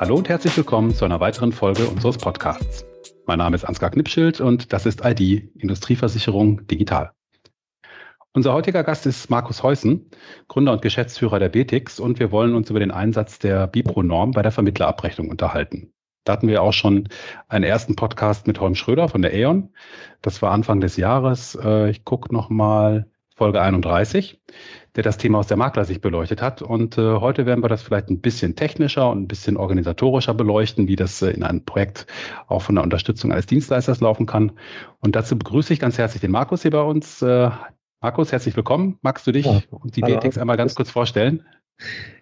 Hallo und herzlich willkommen zu einer weiteren Folge unseres Podcasts. Mein Name ist Ansgar Knipschild und das ist ID, Industrieversicherung Digital. Unser heutiger Gast ist Markus Heusen, Gründer und Geschäftsführer der BTX und wir wollen uns über den Einsatz der Bipro-Norm bei der Vermittlerabrechnung unterhalten. Da hatten wir auch schon einen ersten Podcast mit Holm Schröder von der E.ON. Das war Anfang des Jahres. Äh, ich gucke nochmal Folge 31, der das Thema aus der Maklersicht beleuchtet hat. Und äh, heute werden wir das vielleicht ein bisschen technischer und ein bisschen organisatorischer beleuchten, wie das äh, in einem Projekt auch von der Unterstützung eines Dienstleisters laufen kann. Und dazu begrüße ich ganz herzlich den Markus hier bei uns. Äh, Markus, herzlich willkommen. Magst du dich ja, und die BTX einmal ganz kurz vorstellen?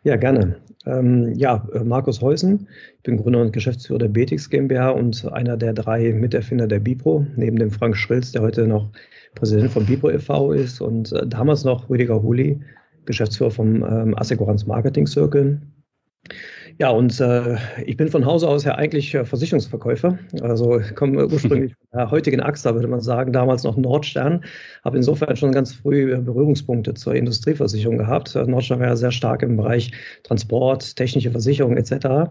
Ja, gerne. Ähm, ja, äh, Markus Heusen. Ich bin Gründer und Geschäftsführer der BTX GmbH und einer der drei Miterfinder der Bipro, neben dem Frank Schrilz, der heute noch Präsident von Bipro e.V. ist und äh, damals noch Rüdiger Huli, Geschäftsführer vom ähm, Assekuranz Marketing Circle. Ja, und äh, ich bin von Hause aus ja eigentlich äh, Versicherungsverkäufer. Also komme ursprünglich von der heutigen AXA, würde man sagen, damals noch Nordstern. Habe insofern schon ganz früh äh, Berührungspunkte zur Industrieversicherung gehabt. Äh, Nordstern war ja sehr stark im Bereich Transport, technische Versicherung etc.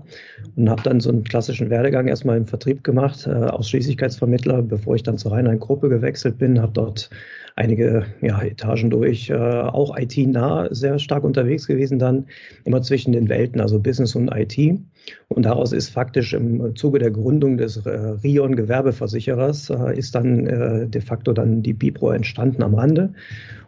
Und habe dann so einen klassischen Werdegang erstmal im Vertrieb gemacht, äh, Ausschließlichkeitsvermittler, bevor ich dann zur Rheinland-Gruppe gewechselt bin, habe dort einige ja, Etagen durch, äh, auch IT-nah sehr stark unterwegs gewesen dann, immer zwischen den Welten, also Business und IT. Und daraus ist faktisch im Zuge der Gründung des äh, Rion Gewerbeversicherers äh, ist dann äh, de facto dann die Bipro entstanden am Rande.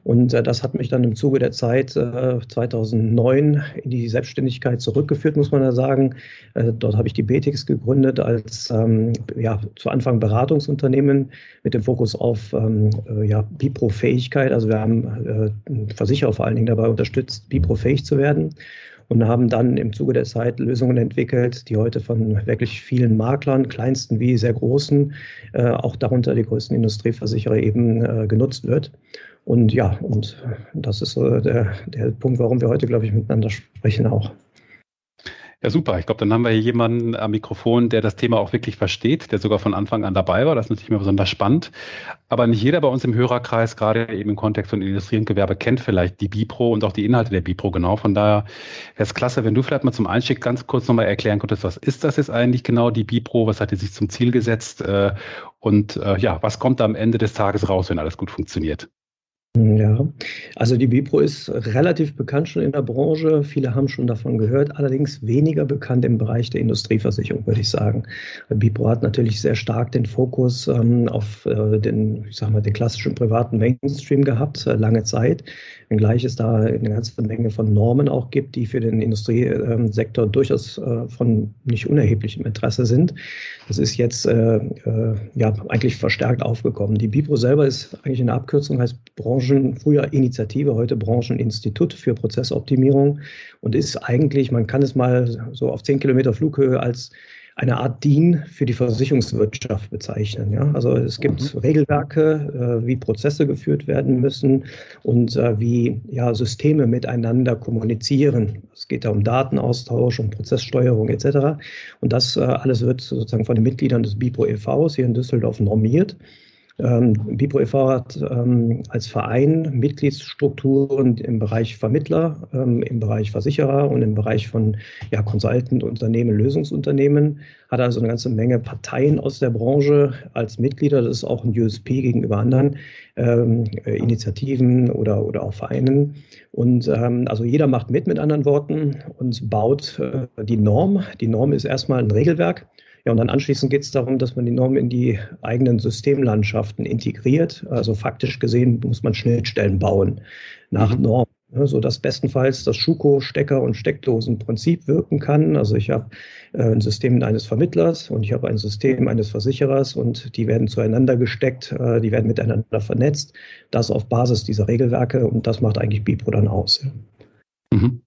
Und äh, das hat mich dann im Zuge der Zeit äh, 2009 in die Selbstständigkeit zurückgeführt, muss man ja sagen. Äh, dort habe ich die BTX gegründet als ähm, ja, zu Anfang Beratungsunternehmen mit dem Fokus auf ähm, äh, ja, Bipro-Fähigkeit. Also wir haben äh, Versicherer vor allen Dingen dabei unterstützt, Bipro-fähig zu werden und haben dann im Zuge der Zeit Lösungen entwickelt, die heute von wirklich vielen Maklern, kleinsten wie sehr großen, äh, auch darunter die größten Industrieversicherer eben äh, genutzt wird. Und ja, und das ist so der, der Punkt, warum wir heute, glaube ich, miteinander sprechen auch. Ja, super. Ich glaube, dann haben wir hier jemanden am Mikrofon, der das Thema auch wirklich versteht, der sogar von Anfang an dabei war. Das ist natürlich immer besonders spannend. Aber nicht jeder bei uns im Hörerkreis, gerade eben im Kontext von Industrie und Gewerbe, kennt vielleicht die Bipro und auch die Inhalte der Bipro genau. Von daher wäre es klasse, wenn du vielleicht mal zum Einstieg ganz kurz nochmal erklären könntest, was ist das jetzt eigentlich genau, die Bipro? Was hat die sich zum Ziel gesetzt? Äh, und äh, ja, was kommt da am Ende des Tages raus, wenn alles gut funktioniert? Ja, also die Bipro ist relativ bekannt schon in der Branche. Viele haben schon davon gehört, allerdings weniger bekannt im Bereich der Industrieversicherung, würde ich sagen. Bipro hat natürlich sehr stark den Fokus ähm, auf äh, den, ich sag mal, den klassischen privaten Mainstream gehabt, äh, lange Zeit. Wenngleich es da eine ganze Menge von Normen auch gibt, die für den Industriesektor durchaus äh, von nicht unerheblichem Interesse sind. Das ist jetzt äh, äh, ja eigentlich verstärkt aufgekommen. Die Bipro selber ist eigentlich eine Abkürzung, heißt Branche Branchen, früher Initiative, heute Brancheninstitut für Prozessoptimierung und ist eigentlich, man kann es mal so auf 10 Kilometer Flughöhe als eine Art DIN für die Versicherungswirtschaft bezeichnen. Ja? Also es gibt mhm. Regelwerke, äh, wie Prozesse geführt werden müssen und äh, wie ja, Systeme miteinander kommunizieren. Es geht da um Datenaustausch, um Prozesssteuerung etc. Und das äh, alles wird sozusagen von den Mitgliedern des BIPO e.V. hier in Düsseldorf normiert. Ähm, Bipro e.V. hat ähm, als Verein Mitgliedsstrukturen im Bereich Vermittler, ähm, im Bereich Versicherer und im Bereich von ja, Consultant-Unternehmen, Lösungsunternehmen, hat also eine ganze Menge Parteien aus der Branche als Mitglieder. Das ist auch ein USP gegenüber anderen ähm, äh, Initiativen oder, oder auch Vereinen. Und ähm, also jeder macht mit, mit anderen Worten, und baut äh, die Norm. Die Norm ist erstmal ein Regelwerk ja, und dann anschließend geht es darum, dass man die Norm in die eigenen Systemlandschaften integriert. Also faktisch gesehen muss man Schnittstellen bauen nach mhm. Norm. Ne, so dass bestenfalls das Schuko, Stecker und Steckdosenprinzip wirken kann. Also ich habe äh, ein System eines Vermittlers und ich habe ein System eines Versicherers und die werden zueinander gesteckt, äh, die werden miteinander vernetzt. Das auf Basis dieser Regelwerke und das macht eigentlich Bipro dann aus. Mhm.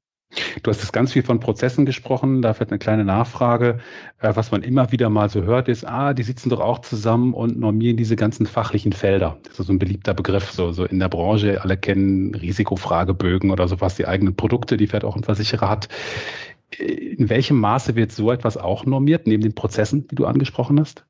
Du hast jetzt ganz viel von Prozessen gesprochen. Da wird eine kleine Nachfrage. Äh, was man immer wieder mal so hört, ist, ah, die sitzen doch auch zusammen und normieren diese ganzen fachlichen Felder. Das ist so ein beliebter Begriff, so, so in der Branche. Alle kennen Risikofragebögen oder sowas, die eigenen Produkte, die vielleicht auch ein Versicherer hat. In welchem Maße wird so etwas auch normiert, neben den Prozessen, die du angesprochen hast?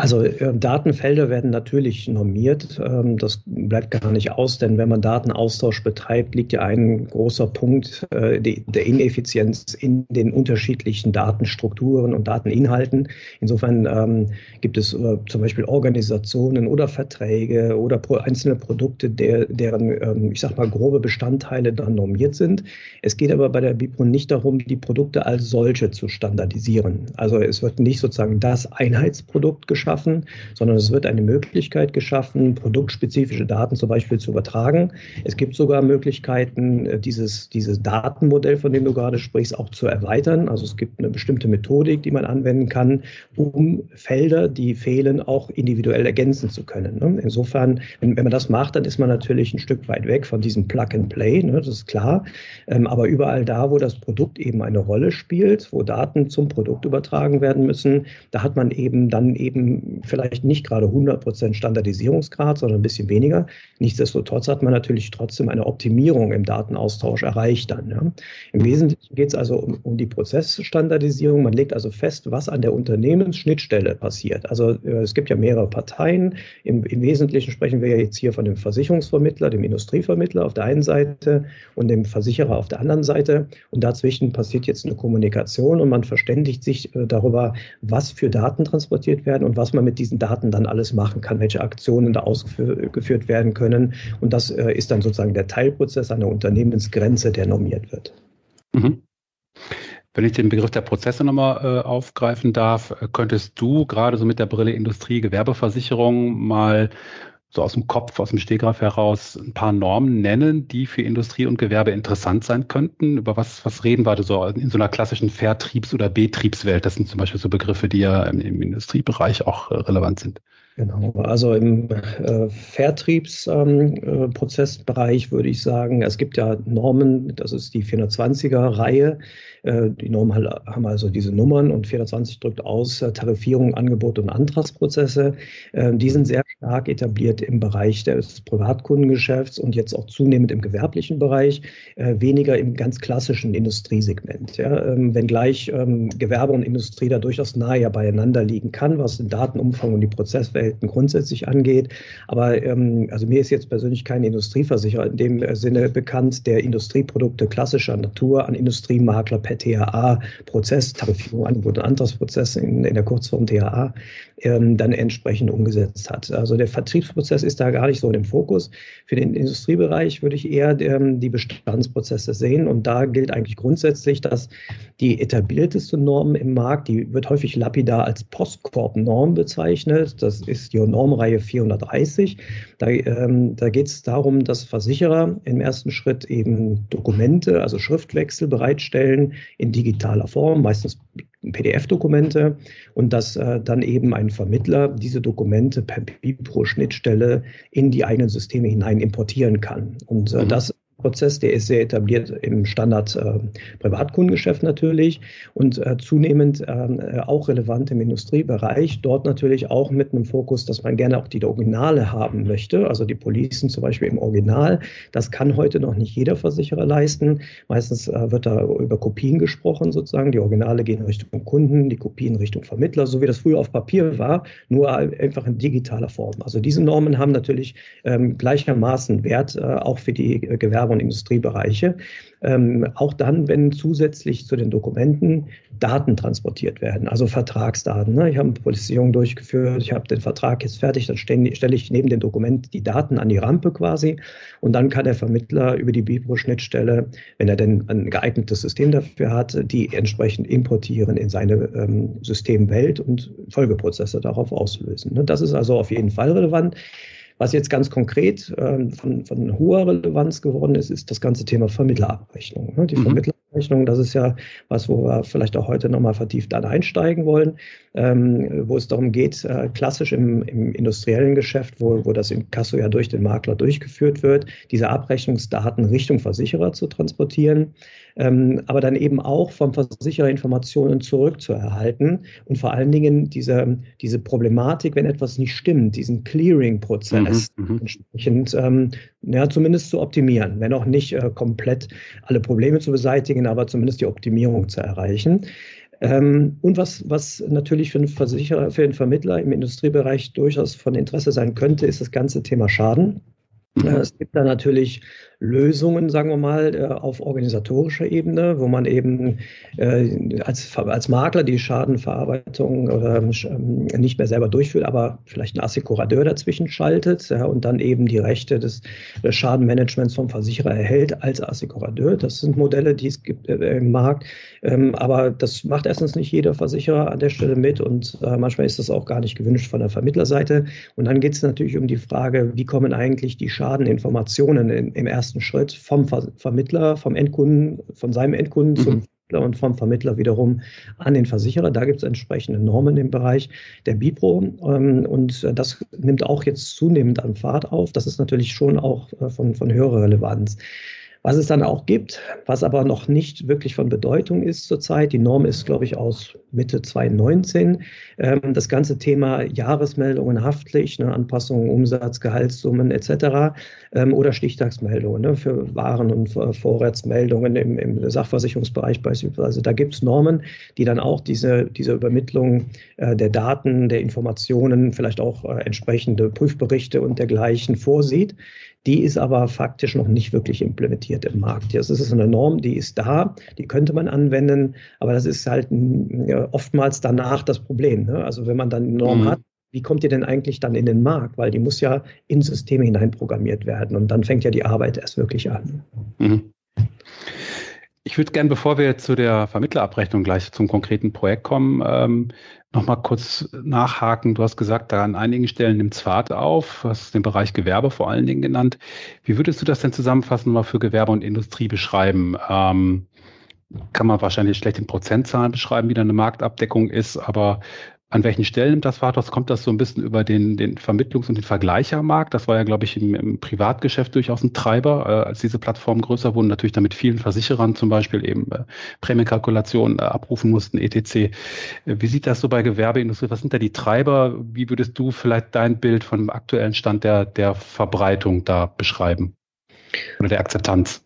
Also äh, Datenfelder werden natürlich normiert. Ähm, das bleibt gar nicht aus, denn wenn man Datenaustausch betreibt, liegt ja ein großer Punkt äh, die, der Ineffizienz in den unterschiedlichen Datenstrukturen und Dateninhalten. Insofern ähm, gibt es äh, zum Beispiel Organisationen oder Verträge oder pro, einzelne Produkte, der, deren, ähm, ich sag mal, grobe Bestandteile dann normiert sind. Es geht aber bei der BIPRO nicht darum, die Produkte als solche zu standardisieren. Also es wird nicht sozusagen das Einheitsprodukt geschaffen, schaffen, sondern es wird eine Möglichkeit geschaffen, produktspezifische Daten zum Beispiel zu übertragen. Es gibt sogar Möglichkeiten, äh, dieses, dieses Datenmodell, von dem du gerade sprichst, auch zu erweitern. Also es gibt eine bestimmte Methodik, die man anwenden kann, um Felder, die fehlen, auch individuell ergänzen zu können. Ne? Insofern, wenn, man das macht, dann ist man natürlich ein Stück weit weg von diesem Plug and Play, ne? das ist klar. Ähm, aber überall da, wo das Produkt eben eine Rolle spielt, wo Daten zum Produkt übertragen werden müssen, da hat man eben dann eben vielleicht nicht gerade 100% Standardisierungsgrad, sondern ein bisschen weniger. Nichtsdestotrotz hat man natürlich trotzdem eine Optimierung im Datenaustausch erreicht dann. Ja. Im Wesentlichen geht es also um, um, die Prozessstandardisierung. Man legt also fest, was an der Unternehmensschnittstelle passiert. Also äh, es gibt ja mehrere Parteien. Im, Im Wesentlichen sprechen wir ja jetzt hier von dem Versicherungsvermittler, dem Industrievermittler auf der einen Seite und dem Versicherer auf der anderen Seite. Und dazwischen passiert jetzt eine Kommunikation und man verständigt sich äh, darüber, was für Daten transportiert werden und was man mit diesen Daten dann alles machen kann, welche Aktionen da ausgeführt werden können. Und das äh, ist dann sozusagen der Teilprozess der Unternehmensgrenze, der normiert wird. Mhm. Wenn ich den Begriff der Prozesse nochmal äh, aufgreifen darf, äh, könntest du gerade so mit der Brille Industrie, Gewerbeversicherung mal so aus dem Kopf, aus dem Stegreif heraus ein paar Normen nennen, die für Industrie und Gewerbe interessant sein könnten? Über was, was reden wir da so in so einer klassischen Vertriebs- oder Betriebswelt? Das sind zum Beispiel so Begriffe, die ja im, im Industriebereich auch äh, relevant sind. Genau, also im äh, Vertriebsprozessbereich ähm, äh, würde ich sagen, es gibt ja Normen, das ist die 420er-Reihe. Äh, die Normen haben also diese Nummern und 420 drückt aus äh, Tarifierung, Angebot und Antragsprozesse. Ähm, die sind sehr stark etabliert im Bereich des Privatkundengeschäfts und jetzt auch zunehmend im gewerblichen Bereich, äh, weniger im ganz klassischen Industriesegment. Ähm, wenngleich ähm, Gewerbe und Industrie da durchaus nahe beieinander liegen kann, was den Datenumfang und die Prozesswelt Verhalten grundsätzlich angeht. Aber also mir ist jetzt persönlich kein Industrieversicherer in dem Sinne bekannt, der Industrieprodukte klassischer Natur an Industriemakler per THA, Prozess, Tarifierung, Angebot und Antragsprozess in, in der Kurzform THA, ähm, dann entsprechend umgesetzt hat. Also der Vertriebsprozess ist da gar nicht so im Fokus. Für den Industriebereich würde ich eher ähm, die Bestandsprozesse sehen. Und da gilt eigentlich grundsätzlich, dass die etablierteste Norm im Markt, die wird häufig lapidar als Postkorb-Norm bezeichnet. Das ist die Normreihe 430. Da, ähm, da geht es darum, dass Versicherer im ersten Schritt eben Dokumente, also Schriftwechsel bereitstellen in digitaler Form, meistens PDF-Dokumente und dass äh, dann eben ein Vermittler diese Dokumente per Bipro-Schnittstelle in die eigenen Systeme hinein importieren kann. Und äh, mhm. das Prozess, der ist sehr etabliert im Standard äh, Privatkundengeschäft natürlich und äh, zunehmend ähm, äh, auch relevant im Industriebereich. Dort natürlich auch mit einem Fokus, dass man gerne auch die Originale haben möchte, also die Policen zum Beispiel im Original. Das kann heute noch nicht jeder Versicherer leisten. Meistens äh, wird da über Kopien gesprochen sozusagen. Die Originale gehen Richtung Kunden, die Kopien Richtung Vermittler, so wie das früher auf Papier war, nur einfach in digitaler Form. Also diese Normen haben natürlich ähm, gleichermaßen Wert, äh, auch für die äh, Gewerbe Gewerbe- und Industriebereiche. Ähm, auch dann, wenn zusätzlich zu den Dokumenten Daten transportiert werden, also Vertragsdaten. Ne? Ich habe eine Polizierung durchgeführt, ich habe den Vertrag jetzt fertig, dann stelle ich neben dem Dokument die Daten an die Rampe quasi und dann kann der Vermittler über die Bipro-Schnittstelle, wenn er denn ein geeignetes System dafür hat, die entsprechend importieren in seine ähm, Systemwelt und Folgeprozesse darauf auslösen. Ne? Das ist also auf jeden Fall relevant. Was jetzt ganz konkret äh, von, von hoher Relevanz geworden ist, ist das ganze Thema Vermittlerabrechnung. Ne? Die mhm. Vermittlerabrechnung, das ist ja was, wo wir vielleicht auch heute nochmal vertieft dann einsteigen wollen, ähm, wo es darum geht, äh, klassisch im, im industriellen Geschäft, wo, wo das Inkasso ja durch den Makler durchgeführt wird, diese Abrechnungsdaten Richtung Versicherer zu transportieren ähm, aber dann eben auch vom Versicherer Informationen zurückzuerhalten und vor allen Dingen diese, diese Problematik, wenn etwas nicht stimmt, diesen Clearing-Prozess mhm, mhm. entsprechend ähm, ja, zumindest zu optimieren, wenn auch nicht äh, komplett alle Probleme zu beseitigen, aber zumindest die Optimierung zu erreichen. Ähm, und was, was natürlich für einen Versicherer, für einen Vermittler im Industriebereich durchaus von Interesse sein könnte, ist das ganze Thema Schaden. Mhm. Es gibt da natürlich Lösungen, sagen wir mal, äh, auf organisatorischer Ebene, wo man eben äh, als, als Makler die Schadenverarbeitung oder ähm, nicht mehr selber durchführt, aber vielleicht einen Assekurateur dazwischen schaltet und dann eben die Rechte des, Schadenmanagements vom Versicherer erhält als Assekurateur. Das sind Modelle, die es gibt äh, im Markt. Ähm, aber das macht erstens nicht jeder Versicherer an der Stelle mit und manchmal ist das auch gar nicht gewünscht von der Vermittlerseite. Und dann geht es natürlich um die Frage, wie kommen eigentlich die Schadeninformationen in, im ersten ersten Schritt vom Vermittler, vom Endkunden, von seinem Endkunden mhm. zum Vermittler und vom Vermittler wiederum an den Versicherer. Da gibt es entsprechende Normen im Bereich der BIPRO ähm, und das nimmt auch jetzt zunehmend an Fahrt auf. Das ist natürlich schon auch äh, von, von höherer Relevanz. Was es dann auch gibt, was aber noch nicht wirklich von Bedeutung ist zurzeit, die Norm ist, glaube ich, aus Mitte 2019, ähm, das ganze Thema Jahresmeldungen haftlich, ne, Anpassungen, Umsatz, Gehaltssummen etc. Ähm, oder Stichtagsmeldungen ne, für Waren- und Vorratsmeldungen im, im Sachversicherungsbereich beispielsweise. Da gibt es Normen, die dann auch diese, diese Übermittlung äh, der Daten, der Informationen, vielleicht auch äh, entsprechende Prüfberichte und dergleichen vorsieht. Die ist aber faktisch noch nicht wirklich implementiert im Markt. Das ist eine Norm, die ist da, die könnte man anwenden, aber das ist halt ja, oftmals danach das Problem. Ne? Also wenn man dann eine Norm mhm. hat, wie kommt ihr denn eigentlich dann in den Markt? Weil die muss ja in Systeme hineinprogrammiert werden und dann fängt ja die Arbeit erst wirklich an. Mhm. Ich würde gerne, bevor wir zu der Vermittlerabrechnung gleich zum konkreten Projekt kommen, ähm, nochmal kurz nachhaken. Du hast gesagt, da an einigen Stellen nimmt Fahrt auf. Hast den Bereich Gewerbe vor allen Dingen genannt. Wie würdest du das denn zusammenfassend mal für Gewerbe und Industrie beschreiben? Ähm, kann man wahrscheinlich schlecht in Prozentzahlen beschreiben, wie da eine Marktabdeckung ist, aber an welchen Stellen nimmt das Vaters? Kommt das so ein bisschen über den, den Vermittlungs- und den Vergleichermarkt? Das war ja, glaube ich, im, im Privatgeschäft durchaus ein Treiber, äh, als diese Plattformen größer wurden, natürlich damit vielen Versicherern zum Beispiel eben äh, Prämienkalkulationen äh, abrufen mussten, etc. Äh, wie sieht das so bei Gewerbeindustrie? Was sind da die Treiber? Wie würdest du vielleicht dein Bild von aktuellen Stand der, der Verbreitung da beschreiben? Oder der Akzeptanz?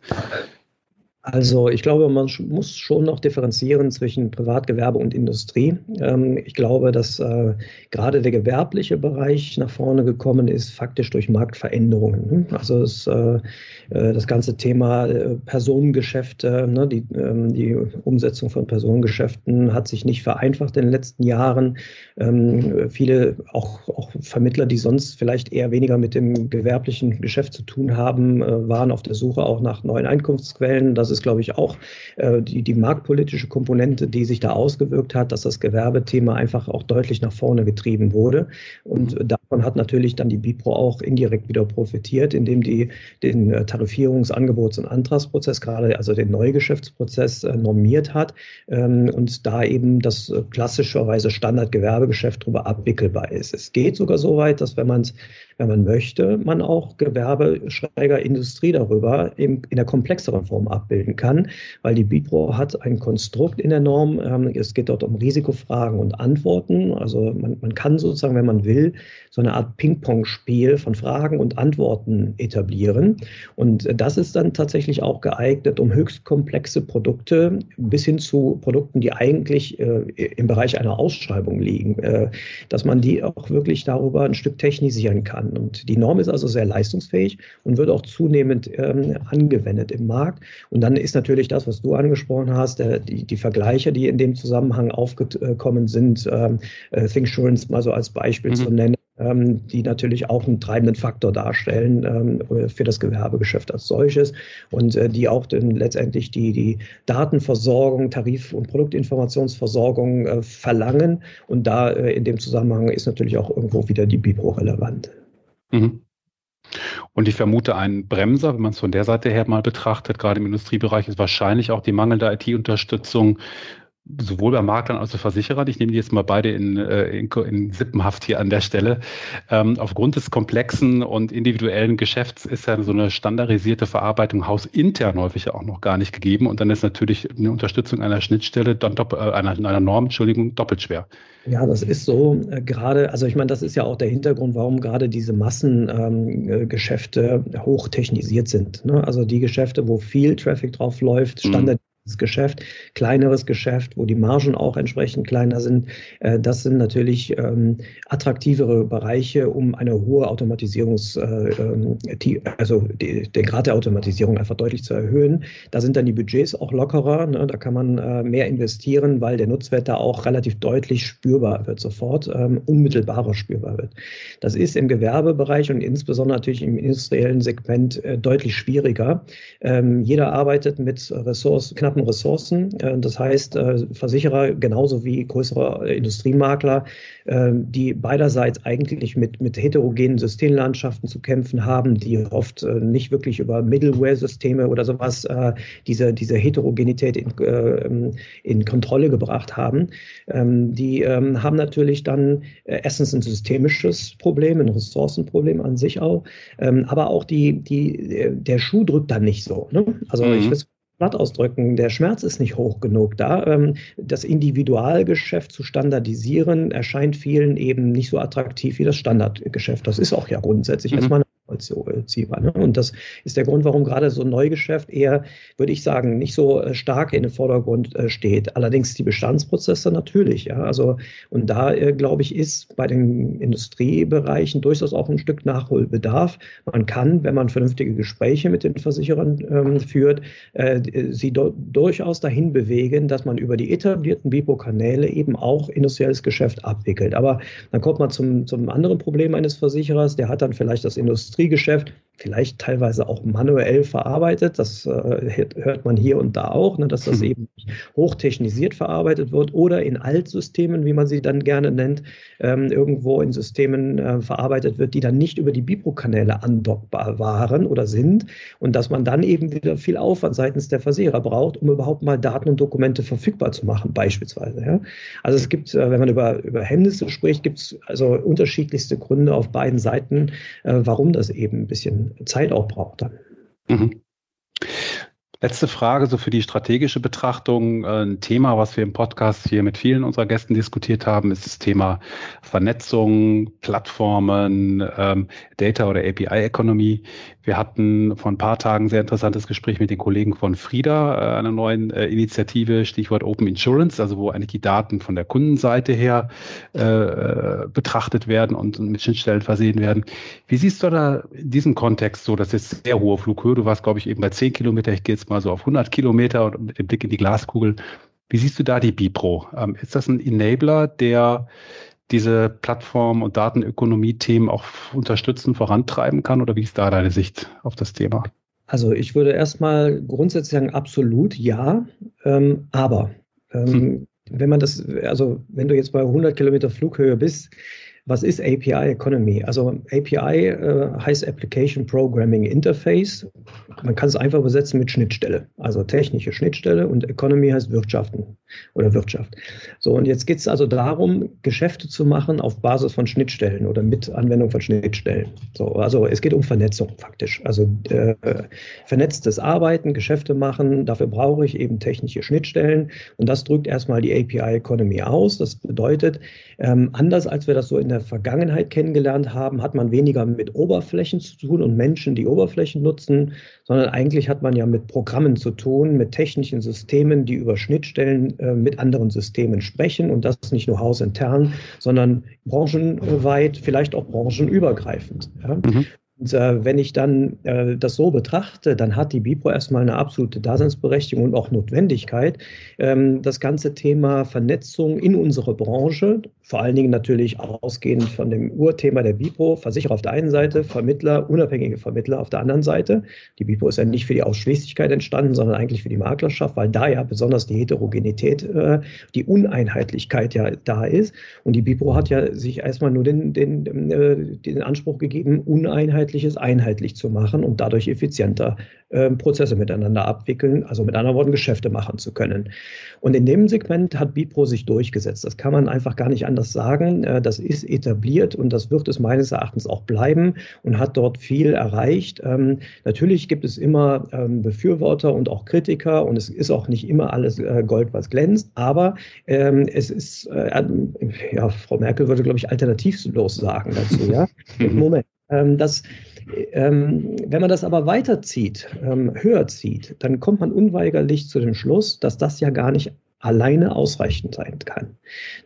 Also ich glaube, man muss schon noch differenzieren zwischen Privatgewerbe und Industrie. Ähm, ich glaube, dass äh, gerade der gewerbliche Bereich nach vorne gekommen ist, faktisch durch Marktveränderungen. Also es, äh, äh, das ganze Thema Personengeschäfte, ne, die, ähm, die Umsetzung von Personengeschäften hat sich nicht vereinfacht in den letzten Jahren. Ähm, viele auch, auch Vermittler, die sonst vielleicht eher weniger mit dem gewerblichen Geschäft zu tun haben, waren auf der Suche auch nach neuen Einkunftsquellen. Das ist, glaube ich, auch äh, die, die marktpolitische Komponente, die sich da ausgewirkt hat, dass das Gewerbethema einfach auch deutlich nach vorne getrieben wurde. Und davon hat natürlich dann die Bipro auch indirekt wieder profitiert, indem die den äh, Tarifierungs-, Angebots- und Antragsprozess, gerade also den Neugeschäftsprozess, äh, normiert hat ähm, und da eben das äh, klassischerweise Standardgewerbegeschäft darüber abwickelbar ist. Es geht sogar so weit, dass wenn man es wenn man möchte, man auch Gewerbe, Industrie darüber in, in der komplexeren Form abbilden kann, weil die BIPRO hat ein Konstrukt in der Norm. Ähm, es geht dort um Risikofragen und Antworten. Also man, man kann sozusagen, wenn man will, so eine Art Ping-Pong-Spiel von Fragen und Antworten etablieren. Und das ist dann tatsächlich auch geeignet, um höchst komplexe Produkte bis hin zu Produkten, die eigentlich äh, im Bereich einer Ausschreibung liegen, äh, dass man die auch wirklich darüber ein Stück technisieren kann. Und die Norm ist also sehr leistungsfähig und wird auch zunehmend ähm, angewendet im Markt. Und dann ist natürlich das, was du angesprochen hast, der, die, die Vergleiche, die in dem Zusammenhang aufgekommen sind, ähm, äh, ThinkSurance mal so als Beispiel mhm. zu nennen, ähm, die natürlich auch einen treibenden Faktor darstellen ähm, für das Gewerbegeschäft als solches und äh, die auch dann letztendlich die, die Datenversorgung, Tarif- und Produktinformationsversorgung äh, verlangen. Und da äh, in dem Zusammenhang ist natürlich auch irgendwo wieder die BIPRO relevant. Mhm. Und ich vermute, ein Bremser, wenn man es von der Seite her mal betrachtet, gerade im Industriebereich, ist wahrscheinlich auch die mangelnde IT-Unterstützung sowohl bei Maklern als auch Versicherern, ich nehme die jetzt mal beide in, äh, in, in Sippenhaft hier an der Stelle, ähm, aufgrund des komplexen und individuellen Geschäfts ist ja so eine standardisierte Verarbeitung hausintern häufig auch noch gar nicht gegeben und dann ist natürlich eine Unterstützung einer Schnittstelle, dann dopp, äh, einer, einer Norm, Entschuldigung, doppelt schwer. Ja, das ist so. Äh, gerade, also ich meine, das ist ja auch der Hintergrund, warum gerade diese Massengeschäfte ähm, hochtechnisiert sind. Ne? Also die Geschäfte, wo viel Traffic drauf läuft, mhm. Standard Geschäft, kleineres Geschäft, wo die Margen auch entsprechend kleiner sind. Äh, das sind natürlich ähm, attraktivere Bereiche, um eine hohe Automatisierungs, äh, ähm, also den Grad der Automatisierung einfach deutlich zu erhöhen. Da sind dann die Budgets auch lockerer. Ne? Da kann man äh, mehr investieren, weil der Nutzwert da auch relativ deutlich spürbar wird sofort, ähm, unmittelbarer spürbar wird. Das ist im Gewerbebereich und insbesondere natürlich im industriellen Segment deutlich schwieriger. Jeder arbeitet mit Ressourcen, knapp knappen Ressourcen. Äh, das heißt, äh, Versicherer genauso wie größere Industriemakler, äh, die beiderseits eigentlich mit, mit heterogenen Systemlandschaften zu kämpfen haben, die oft nicht wirklich über Middleware-Systeme oder sowas diese, diese Heterogenität in, ähm, in Kontrolle gebracht haben. Ähm, die ähm, haben natürlich dann erstens ein systemisches Problem, ein Ressourcenproblem an sich auch, aber auch die, die, der Schuh drückt dann nicht so. Ne? Also mhm. ich platt ausdrücken, der Schmerz ist nicht hoch genug da. Ähm, das Individualgeschäft zu standardisieren erscheint vielen eben nicht so attraktiv wie das Standardgeschäft. Das ist auch ja grundsätzlich mhm. erstmal nachvollziehbar. Ne? Und das ist der Grund, warum gerade so ein Neugeschäft eher, würde ich sagen, nicht so äh, stark in den Vordergrund äh, steht. Allerdings die Bestandsprozesse natürlich. Ja? Also, und da, äh, glaube ich, ist bei den Industriebereichen durchaus auch ein Stück Nachholbedarf. Man kann, wenn man vernünftige Gespräche mit den Versicherern ähm, führt, äh, sie durchaus dahin bewegen, dass man über die etablierten Bipo-Kanäle eben auch industrielles Geschäft abwickelt. Aber dann kommt man zum, zum anderen Problem eines Versicherers, der hat dann vielleicht das Industrie Industriegeschäft, vielleicht teilweise auch manuell verarbeitet. Das äh, hört man hier und da auch, ne, dass das mhm. eben hochtechnisiert verarbeitet wird oder in Altsystemen, wie man sie dann gerne nennt, ähm, irgendwo in Systemen äh, verarbeitet wird, die dann nicht über die Bipro-Kanäle andockbar waren oder sind und dass man dann eben wieder viel Aufwand seitens der Versicherer braucht, um überhaupt mal Daten und Dokumente verfügbar zu machen, beispielsweise. Ja? Also es gibt, äh, wenn man über, über Hemmnisse spricht, gibt es also unterschiedlichste Gründe auf beiden Seiten, äh, warum das eben ein bisschen Zeit auch braucht dann. Mhm. Letzte Frage, so für die strategische Betrachtung. Äh, ein Thema, was wir im Podcast hier mit vielen unserer Gästen diskutiert haben, ist das Thema Vernetzung, Plattformen, ähm, Data oder API-Ökonomie. Wir hatten vor ein paar Tagen ein sehr interessantes Gespräch mit den Kollegen von Frieda, äh, einer neuen äh, Initiative, Stichwort Open Insurance, also wo eigentlich die Daten von der Kundenseite her äh, betrachtet werden und, und mit Schnittstellen versehen werden. Wie siehst du da in diesem Kontext so, das ist sehr hohe Flughöhe, du warst, glaube ich, eben bei 10 Kilometer, ich gehe jetzt mal so auf 100 Kilometer und mit dem Blick in die Glaskugel. Wie siehst du da die Bipro? Ähm, ist das ein Enabler, der diese Plattform- und Datenökonomie-Themen auch unterstützen, vorantreiben kann? Oder wie ist da deine Sicht auf das Thema? Also ich würde erstmal grundsätzlich sagen, absolut ja, ähm, aber ähm, hm. wenn man das, also wenn du jetzt bei 100 Kilometer Flughöhe bist, was ist API Economy? Also API äh, heißt Application Programming Interface. Man kann es einfach übersetzen mit Schnittstelle, also technische Schnittstelle und Economy heißt Wirtschaften oder Wirtschaft. So, und jetzt geht es also darum, Geschäfte zu machen auf Basis von Schnittstellen oder mit Anwendung von Schnittstellen. So, also es geht um Vernetzung faktisch. Also äh, vernetztes Arbeiten, Geschäfte machen, dafür brauche ich eben technische Schnittstellen und das drückt erstmal die API Economy aus. Das bedeutet, ähm, anders als wir das so in der Vergangenheit kennengelernt haben, hat man weniger mit Oberflächen zu tun und Menschen, die Oberflächen nutzen, sondern eigentlich hat man ja mit Programmen zu tun, mit technischen Systemen, die über Schnittstellen äh, mit anderen Systemen sprechen und das nicht nur hausintern, sondern branchenweit, vielleicht auch branchenübergreifend. Ja? Mhm. Äh, wenn ich dann äh, das so betrachte, dann hat die Bipro erstmal eine absolute Daseinsberechtigung und auch Notwendigkeit, ähm, das ganze Thema Vernetzung in unsere Branche, vor allen Dingen natürlich ausgehend von dem Urthema der Bipro, Versicherer auf der einen Seite, Vermittler, unabhängige Vermittler auf der anderen Seite. Die Bipro ist ja nicht für die Ausschließlichkeit entstanden, sondern eigentlich für die Maklerschaft, weil da ja besonders die Heterogenität, äh, die Uneinheitlichkeit ja da ist. Und die Bipro hat ja sich erstmal nur den, den, äh, den Anspruch gegeben, Uneinheit Einheitliches einheitlich zu machen und dadurch effizienter äh, Prozesse miteinander abwickeln, also mit anderen Worten Geschäfte machen zu können. Und in dem Segment hat Bipro sich durchgesetzt. Das kann man einfach gar nicht anders sagen. Äh, das ist etabliert und das wird es meines Erachtens auch bleiben und hat dort viel erreicht. Ähm, natürlich gibt es immer ähm, Befürworter und auch Kritiker und es ist auch nicht immer alles äh, Gold, was glänzt, aber ähm, es ist, äh, ja, Frau Merkel würde, glaube ich, alternativlos sagen dazu, ja. Moment. Ähm, das Ähm, wenn man das aber weiterzieht, ähm, höher zieht, dann kommt man unweigerlich zu dem Schluss, dass das ja gar nicht alleine ausreichend sein kann.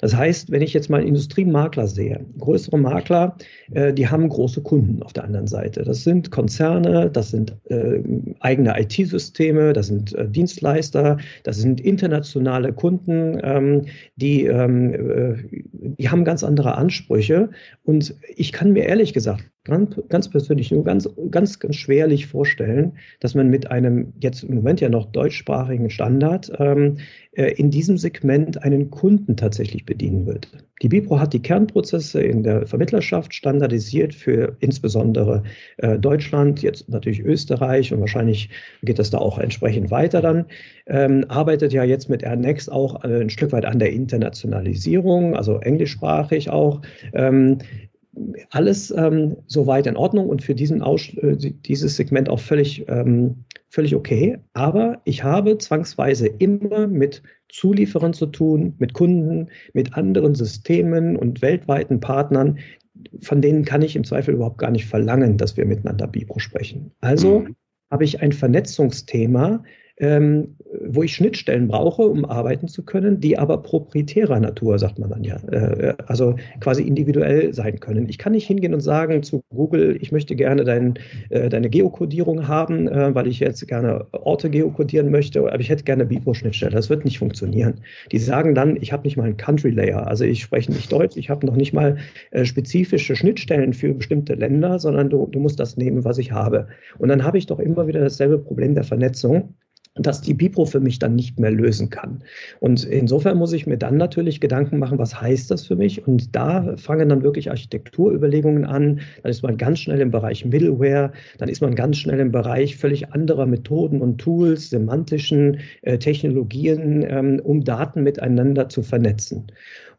Das heißt, wenn ich jetzt mal Industriemakler sehe, größere Makler, äh, die haben große Kunden auf der anderen Seite. Das sind Konzerne, das sind äh, eigene IT-Systeme, das sind äh, Dienstleister, das sind internationale Kunden, ähm, die, ähm, äh, die haben ganz andere Ansprüche. Und ich kann mir ehrlich gesagt ganz, persönlich nur ganz, ganz, ganz schwerlich vorstellen, dass man mit einem jetzt im Moment ja noch deutschsprachigen Standard ähm, äh, in diesem Segment einen Kunden tatsächlich bedienen wird. Die Bipro hat die Kernprozesse in der Vermittlerschaft standardisiert für insbesondere äh, Deutschland, jetzt natürlich Österreich und wahrscheinlich geht das da auch entsprechend weiter dann. Ähm, arbeitet ja jetzt mit Airnext auch äh, ein Stück weit an der Internationalisierung, also englischsprachig auch. Ähm, alles ähm, soweit in Ordnung und für diesen Aus äh, dieses Segment auch völlig, ähm, völlig okay. Aber ich habe zwangsweise immer mit Zulieferern zu tun, mit Kunden, mit anderen Systemen und weltweiten Partnern. Von denen kann ich im Zweifel überhaupt gar nicht verlangen, dass wir miteinander Bipro sprechen. Also mhm. habe ich ein Vernetzungsthema, ähm, wo ich Schnittstellen brauche, um arbeiten zu können, die aber proprietärer Natur, sagt man dann ja, äh, also quasi individuell sein können. Ich kann nicht hingehen und sagen zu Google, ich möchte gerne dein, äh, deine Geokodierung haben, äh, weil ich jetzt gerne Orte geokodieren möchte, aber ich hätte gerne Bipro-Schnittstelle. Das wird nicht funktionieren. Die sagen dann, ich habe nicht mal einen Country Layer, also ich spreche nicht Deutsch, ich habe noch nicht mal äh, spezifische Schnittstellen für bestimmte Länder, sondern du, du musst das nehmen, was ich habe. Und dann habe ich doch immer wieder dasselbe Problem der Vernetzung dass die Bipro für mich dann nicht mehr lösen kann. Und insofern muss ich mir dann natürlich Gedanken machen, was heißt das für mich? Und da fangen dann wirklich Architekturüberlegungen an. Dann ist man ganz schnell im Bereich Middleware, dann ist man ganz schnell im Bereich völlig anderer Methoden und Tools, semantischen äh, Technologien, ähm, um Daten miteinander zu vernetzen.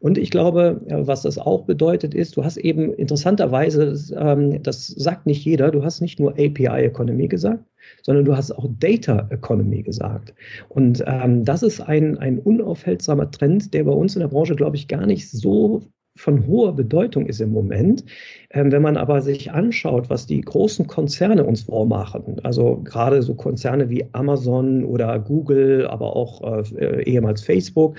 Und ich glaube, was das auch bedeutet, ist, du hast eben interessanterweise, ähm, das sagt nicht jeder, du hast nicht nur API Economy gesagt, sondern du hast auch Data Economy gesagt. Und ähm, das ist ein, ein unaufhaltsamer Trend, der bei uns in der Branche, glaube ich, gar nicht so von hoher Bedeutung ist im Moment. Ähm, wenn man aber sich anschaut, was die großen Konzerne uns vormachen, also gerade so Konzerne wie Amazon oder Google, aber auch äh, ehemals Facebook,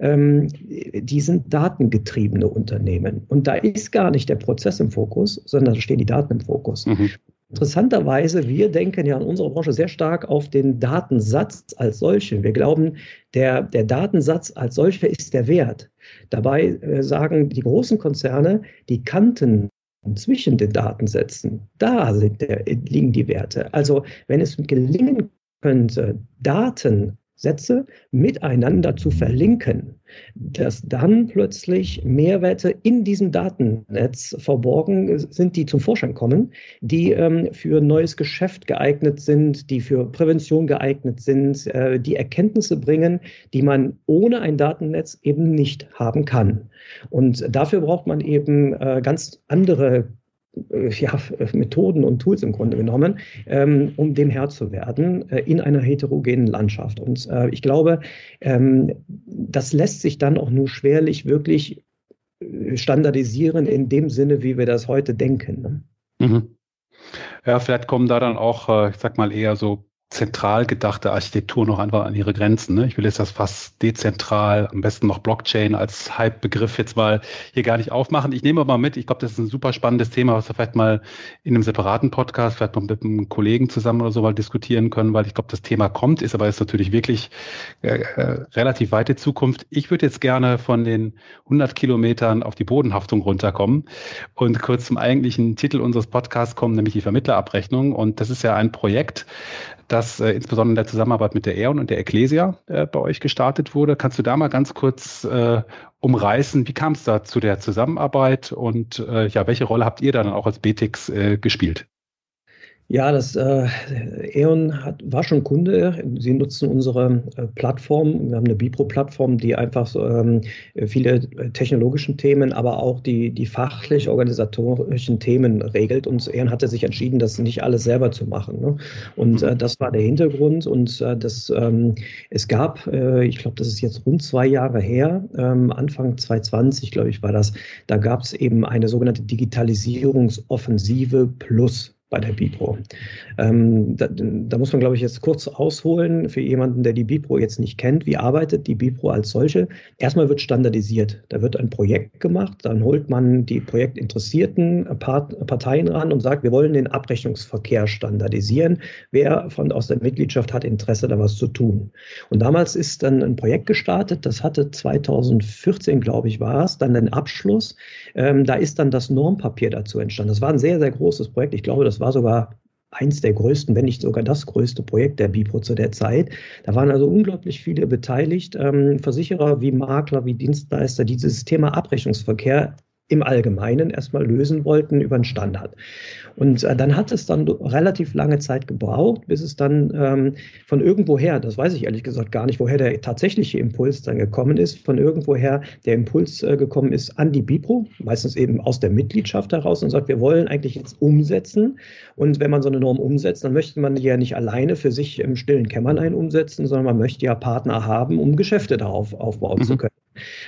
ähm, die sind datengetriebene Unternehmen. Und da ist gar nicht der Prozess im Fokus, sondern da stehen die Daten im Fokus. Mhm. Interessanterweise, wir denken ja in unserer Branche sehr stark auf den Datensatz als solchen. Wir glauben, der, der Datensatz als solcher ist der Wert. Dabei äh, sagen die großen Konzerne, die Kanten zwischen den Datensätzen, da sind der, liegen die Werte. Also wenn es gelingen könnte, Daten Sätze miteinander zu verlinken, dass dann plötzlich Mehrwerte in diesem Datennetz verborgen sind, die zum Vorschein kommen, die ähm, für neues Geschäft geeignet sind, die für Prävention geeignet sind, äh, die Erkenntnisse bringen, die man ohne ein Datennetz eben nicht haben kann. Und dafür braucht man eben äh, ganz andere ja, Methoden und Tools im Grunde genommen, ähm, um dem Herr zu werden äh, in einer heterogenen Landschaft. Und äh, ich glaube, ähm, das lässt sich dann auch nur schwerlich wirklich äh, standardisieren in dem Sinne, wie wir das heute denken. Ne? Mhm. Ja, vielleicht kommen da dann auch, äh, ich sag mal, eher so zentral gedachte Architektur noch einfach an ihre Grenzen. Ne? Ich will jetzt das fast dezentral, am besten noch Blockchain als Hype-Begriff jetzt mal hier gar nicht aufmachen. Ich nehme aber mal mit, ich glaube, das ist ein super spannendes Thema, was wir vielleicht mal in einem separaten Podcast, vielleicht noch mit einem Kollegen zusammen oder so mal diskutieren können, weil ich glaube, das Thema kommt, ist aber jetzt natürlich wirklich äh, äh, relativ weite Zukunft. Ich würde jetzt gerne von den 100 Kilometern auf die Bodenhaftung runterkommen und kurz zum eigentlichen Titel unseres Podcasts kommen, nämlich die Vermittlerabrechnung. Und das ist ja ein Projekt, das äh, insbesondere in der Zusammenarbeit mit der Eon und der Ecclesia äh, bei euch gestartet wurde. Kannst du da mal ganz kurz äh, umreißen, wie kam es da zu der Zusammenarbeit und äh, ja, welche Rolle habt ihr dann auch als BTX äh, gespielt? Ja, das äh, E.ON hat, war schon Kunde. Sie nutzen unsere äh, Plattform. Wir haben eine Bipro-Plattform, die einfach so, ähm, viele technologischen Themen, aber auch die, die fachlich-organisatorischen Themen regelt. Und E.ON hatte sich entschieden, das nicht alles selber zu machen. Ne? Und äh, das war der Hintergrund. Und äh, das, ähm, es gab, äh, ich glaube, das ist jetzt rund zwei Jahre her, ähm, Anfang 2020, glaube ich, war das, da gab es eben eine sogenannte Digitalisierungsoffensive Plus. Bei der Bipro. Ähm, da, da, muss man, glaube ich, jetzt kurz ausholen für jemanden, der die Bipro jetzt nicht kennt. Wie arbeitet die Bipro als solche? Erstmal wird standardisiert. Da wird ein Projekt gemacht, dann holt man die projektinteressierten Part Parteien ran und sagt, wir wollen den Abrechnungsverkehr standardisieren. Wer von aus der Mitgliedschaft hat Interesse, da was zu tun? Und damals ist dann ein Projekt gestartet, das hatte 2014, glaube ich, war es, dann den Abschluss. Ähm, da ist dann das Normpapier dazu entstanden. Das war ein sehr, sehr großes Projekt. Ich glaube, das war sogar eins der größten, wenn nicht sogar das größte Projekt der BIPO zu der Zeit. Da waren also unglaublich viele beteiligt, ähm, Versicherer wie Makler, wie Dienstleister, die dieses Thema Abrechnungsverkehr im Allgemeinen erstmal lösen wollten über einen Standard. Und äh, dann hat es dann relativ lange Zeit gebraucht, bis es dann ähm, von irgendwoher, das weiß ich ehrlich gesagt gar nicht, woher der tatsächliche Impuls dann gekommen ist, von irgendwoher der Impuls äh, gekommen ist an die Bipro, meistens eben aus der Mitgliedschaft heraus und sagt, wir wollen eigentlich jetzt umsetzen. Und wenn man so eine Norm umsetzt, dann möchte man die ja nicht alleine für sich im stillen Kämmerlein umsetzen, sondern man möchte ja Partner haben, um Geschäfte darauf aufbauen mhm. zu können.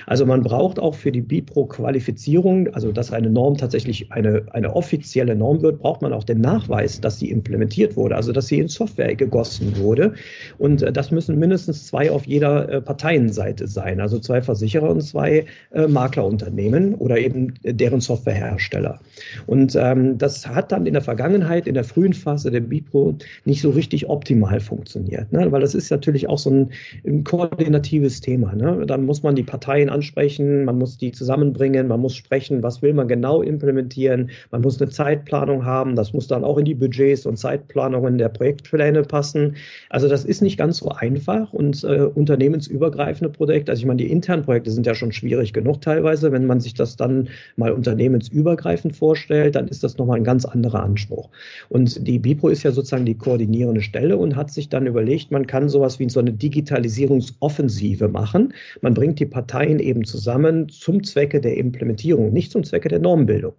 Also man braucht auch für die BIPRO-Qualifizierung, also dass eine Norm tatsächlich eine, eine offizielle Norm wird, braucht man auch den Nachweis, dass sie implementiert wurde, also dass sie in Software gegossen wurde. Und äh, das müssen mindestens zwei auf jeder äh, Parteienseite sein, also zwei Versicherer und zwei äh, Maklerunternehmen oder eben deren Softwarehersteller. Und ähm, das hat dann in der Vergangenheit, in der frühen Phase der BIPRO nicht so richtig optimal funktioniert, ne? weil das ist natürlich auch so ein, ein koordinatives Thema. Ne? Dann muss man die Parteien ansprechen, man muss die zusammenbringen, man muss sprechen, was will man genau implementieren, man muss eine Zeitplanung haben, das muss dann auch in die Budgets und Zeitplanungen der Projektpläne passen. Also das ist nicht ganz so einfach und äh, unternehmensübergreifende Projekte, also ich meine, die internen Projekte sind ja schon schwierig genug teilweise, wenn man sich das dann mal unternehmensübergreifend vorstellt, dann ist das nochmal ein ganz anderer Anspruch. Und die BIPRO ist ja sozusagen die koordinierende Stelle und hat sich dann überlegt, man kann sowas wie so eine Digitalisierungsoffensive machen. Man bringt die Parteien Parteien eben zusammen zum Zwecke der Implementierung, nicht zum Zwecke der Normbildung.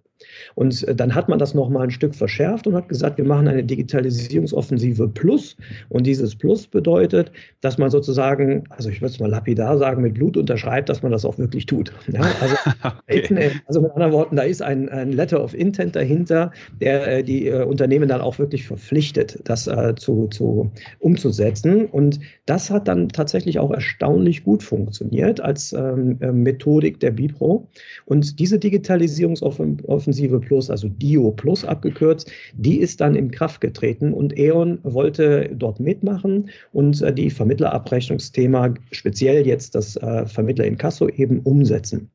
Und äh, dann hat man das nochmal ein Stück verschärft und hat gesagt, wir machen eine Digitalisierungsoffensive Plus. Und dieses Plus bedeutet, dass man sozusagen, also ich würde es mal lapidar sagen, mit Blut unterschreibt, dass man das auch wirklich tut. Ja, also, okay. also, mit anderen Worten, da ist ein, ein, Letter of Intent dahinter, der äh, die äh, Unternehmen dann auch wirklich verpflichtet, das äh, zu, zu, umzusetzen. Und das hat dann tatsächlich auch erstaunlich gut funktioniert als ähm, äh, Methodik der BIPRO. Und diese Digitalisierungsoffensive Plus, also DIO Plus abgekürzt, die ist dann in Kraft getreten und E.ON wollte dort mitmachen und äh, die Vermittlerabrechnungsthema, speziell jetzt das äh, Vermittler in Kasso eben umsetzen.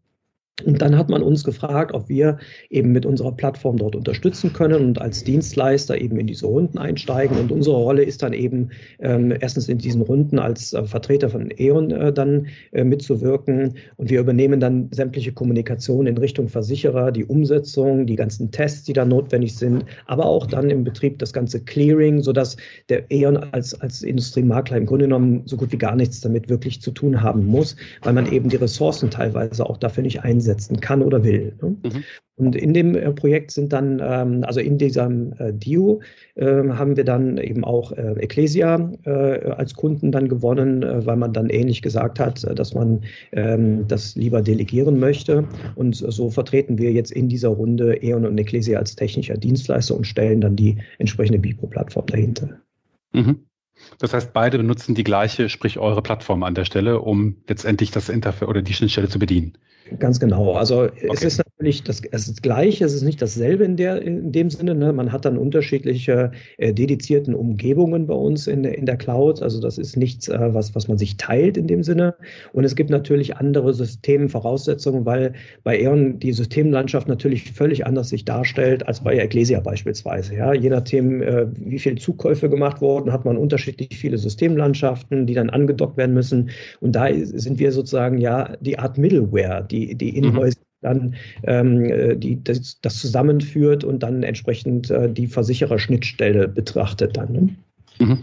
Und dann hat man uns gefragt, ob wir eben mit unserer Plattform dort unterstützen können und als Dienstleister eben in diese Runden einsteigen. Und unsere Rolle ist dann eben ähm, erstens in diesen Runden als äh, Vertreter von E.ON äh, dann äh, mitzuwirken. Und wir übernehmen dann sämtliche Kommunikation in Richtung Versicherer, die Umsetzung, die ganzen Tests, die da notwendig sind, aber auch dann im Betrieb das ganze Clearing, sodass der E.ON als, als Industriemakler im Grunde genommen so gut wie gar nichts damit wirklich zu tun haben muss, weil man eben die Ressourcen teilweise auch dafür nicht einsetzt einsetzen kann oder will. Ne? Mhm. Und in dem äh, Projekt sind dann, ähm, also in diesem äh, DIO äh, haben wir dann eben auch äh, Ecclesia äh, als Kunden dann gewonnen, äh, weil man dann ähnlich gesagt hat, dass man ähm, das lieber delegieren möchte. Und so vertreten wir jetzt in dieser Runde E.ON und Ecclesia als technischer Dienstleister und stellen dann die entsprechende Bipro-Plattform dahinter. Mhm. Das heißt, beide benutzen die gleiche, sprich eure Plattform an der Stelle, um letztendlich das Interface oder die Schnittstelle zu bedienen. Ganz genau. Also okay. es ist natürlich das, es ist gleich, es ist nicht dasselbe in, der, in dem Sinne. Ne? Man hat dann unterschiedliche äh, dedizierten Umgebungen bei uns in, in der Cloud. Also das ist nichts, äh, was, was man sich teilt in dem Sinne. Und es gibt natürlich andere Systemvoraussetzungen, weil bei E.ON die Systemlandschaft natürlich völlig anders sich darstellt als bei Ecclesia beispielsweise. Ja? Je nachdem, äh, wie viele Zukäufe gemacht wurden, hat man unterschiedlich viele Systemlandschaften, die dann angedockt werden müssen. Und da sind wir sozusagen ja die Art Middleware, die die, Invoice mhm. dann ähm, äh, die, das, das, zusammenführt und dann entsprechend äh, die Versichererschnittstelle betrachtet dann. Ne? Mhm.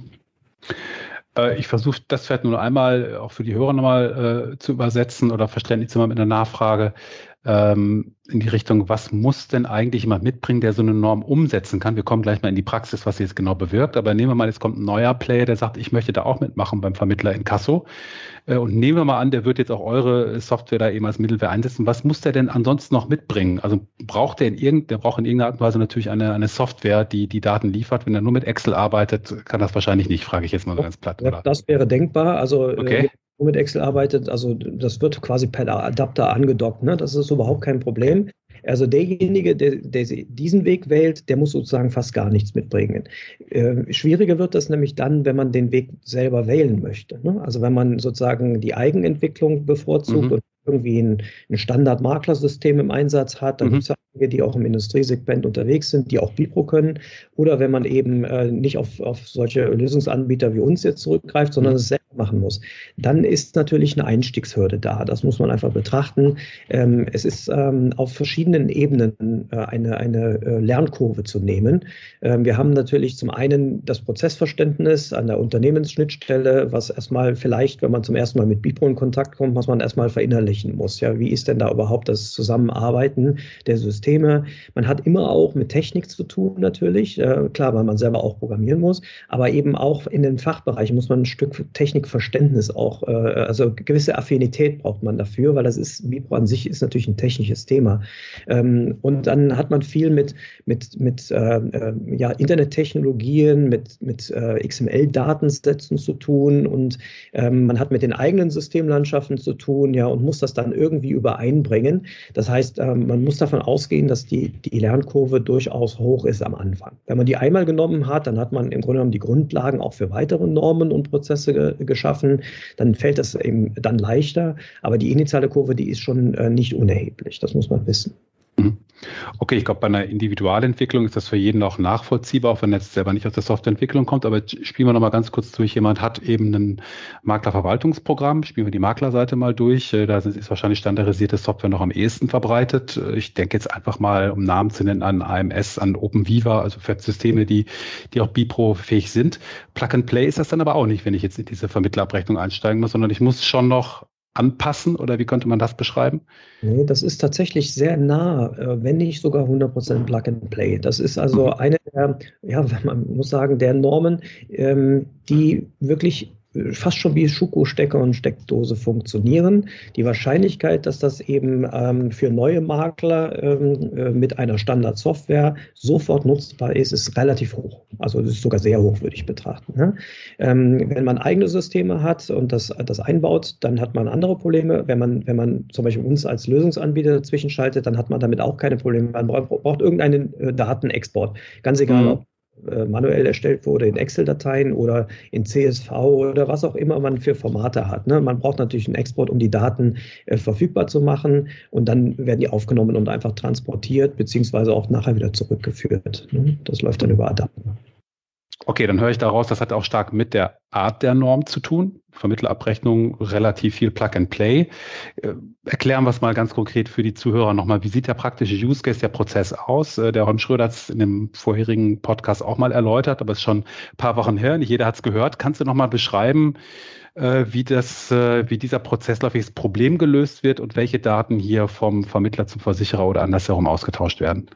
Äh, ich versuche das vielleicht nur einmal auch für die Hörer nochmal äh, zu übersetzen oder verständlich zu machen mit einer Nachfrage. Ähm, in die Richtung, was muss denn eigentlich jemand mitbringen, der so eine Norm umsetzen kann? Wir kommen gleich mal in die Praxis, was sie jetzt genau bewirkt. Aber nehmen wir mal, es kommt ein neuer Player, der sagt, ich möchte da auch mitmachen beim Vermittler in Kasso. Äh, und nehmen wir mal an, der wird jetzt auch eure Software da eben als Mittelwehr einsetzen. Was muss der denn ansonsten noch mitbringen? Also braucht der in irgendeiner, braucht in irgendeiner Art und Weise natürlich eine, eine Software, die die Daten liefert. Wenn er nur mit Excel arbeitet, kann das wahrscheinlich nicht, frage ich jetzt mal ganz platt. Oder? Das wäre denkbar. Also äh, okay mit Excel arbeitet, also das wird quasi per Adapter angedockt. Ne? Das ist überhaupt kein Problem. Also derjenige, der, der, diesen Weg wählt, der muss sozusagen fast gar nichts mitbringen. Äh, schwieriger wird das nämlich dann, wenn man den Weg selber wählen möchte. Ne? Also wenn man sozusagen die Eigenentwicklung bevorzugt mhm. und irgendwie ein, ein Standard-Maklersystem im Einsatz hat, dann mhm. gibt es einige, die auch im Industriesegment unterwegs sind, die auch Bipro können. Oder wenn man eben äh, nicht auf, auf solche Lösungsanbieter wie uns jetzt zurückgreift, sondern mhm. es selbst machen muss, dann ist natürlich eine Einstiegshürde da. Das muss man einfach betrachten. Ähm, es ist ähm, auf verschiedenen Ebenen äh, eine, eine äh, Lernkurve zu nehmen. Ähm, wir haben natürlich zum einen das Prozessverständnis an der Unternehmensschnittstelle, was erstmal vielleicht, wenn man zum ersten Mal mit Bipro in Kontakt kommt, was man erstmal verinnerlichen muss. Ja, wie ist denn da überhaupt das Zusammenarbeiten der Systeme? Man hat immer auch mit Technik zu tun, natürlich. Äh, klar, weil man selber auch programmieren muss, aber eben auch in den Fachbereichen muss man ein Stück Technikverständnis auch, äh, also gewisse Affinität braucht man dafür, weil das ist, Vibro an sich ist natürlich ein technisches Thema. Ähm, und dann hat man viel mit, mit, mit äh, äh ja, Internettechnologien, mit, mit äh, XML-Datensätzen zu tun und ähm, man hat mit den eigenen Systemlandschaften zu tun, ja, und muss das dann irgendwie übereinbringen. Das heißt, ähm, man muss davon ausgehen, dass die, die Lernkurve durchaus hoch ist am Anfang. Wenn man die einmal genommen hat, dann hat man im Grunde genommen die Grundlagen auch für weitere Normen und Prozesse ge geschaffen. Dann fällt das eben dann leichter. Aber die initiale Kurve, die ist schon äh, nicht unerheblich. Das muss man wissen. Mhm. Okay, ich glaube, bei einer Individualentwicklung ist das für jeden auch nachvollziehbar, auch wenn er jetzt selber nicht aus der Softwareentwicklung kommt. Aber spielen wir nochmal ganz kurz durch. Jemand hat eben ein Maklerverwaltungsprogramm, spielen wir die Maklerseite mal durch. Äh, da ist wahrscheinlich standardisierte Software noch am ehesten verbreitet. Äh, ich denke jetzt einfach mal, um Namen zu nennen, an AMS, an OpenViva, also für Systeme, die, die auch Bipro-fähig sind. Plug and Play ist das dann aber auch nicht, wenn ich jetzt in diese Vermittlerabrechnung einsteigen muss, sondern ich muss schon noch anpassen oder wie könnte man das beschreiben? Nee, das ist tatsächlich sehr nah, äh, wenn nicht sogar 100% Plug and Play. Das ist also mhm. eine der, ja, man muss sagen, der Normen, ähm, die wirklich fast schon wie Schuko-Stecker und Steckdose funktionieren. Die Wahrscheinlichkeit, dass das eben ähm, für neue Makler ähm, äh, mit einer Standardsoftware sofort nutzbar ist, ist relativ hoch. Also es ist sogar sehr hoch, würde ich betrachten. Ne? Ähm, wenn man eigene Systeme hat und das, das einbaut, dann hat man andere Probleme. Wenn man, wenn man zum Beispiel uns als Lösungsanbieter dazwischen schaltet, dann hat man damit auch keine Probleme. Man braucht, braucht irgendeinen äh, Datenexport. Ganz egal, mhm. ob äh, manuell erstellt wurde in Excel-Dateien oder in CSV oder was auch immer man für Formate hat. Ne? Man braucht natürlich einen Export, um die Daten äh, verfügbar zu machen und dann werden die aufgenommen und einfach transportiert beziehungsweise auch nachher wieder zurückgeführt. Ne? Das läuft dann über Adapter. Okay, dann höre ich daraus, das hat auch stark mit der Art der Norm zu tun. Vermittelabrechnung, relativ viel Plug and Play. Äh, erklären wir es mal ganz konkret für die Zuhörer nochmal. Wie sieht der praktische Use Case, der Prozess aus? Äh, der Holm Schröder hat es in dem vorherigen Podcast auch mal erläutert, aber es ist schon ein paar Wochen her. Nicht jeder hat es gehört. Kannst du nochmal beschreiben, äh, wie, das, wie dieser Prozess läuft, welches Problem gelöst wird und welche Daten hier vom Vermittler zum Versicherer oder andersherum ausgetauscht werden?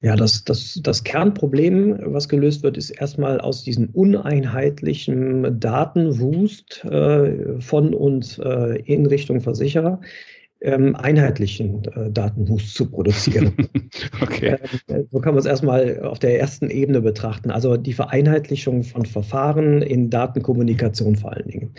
Ja, das, das, das Kernproblem, was gelöst wird, ist erstmal aus diesem uneinheitlichen Datenwust äh, von und äh, in Richtung Versicherer ähm, einheitlichen äh, Datenwust zu produzieren. okay. Äh, so kann man es erstmal auf der ersten Ebene betrachten. Also die Vereinheitlichung von Verfahren in Datenkommunikation vor allen Dingen.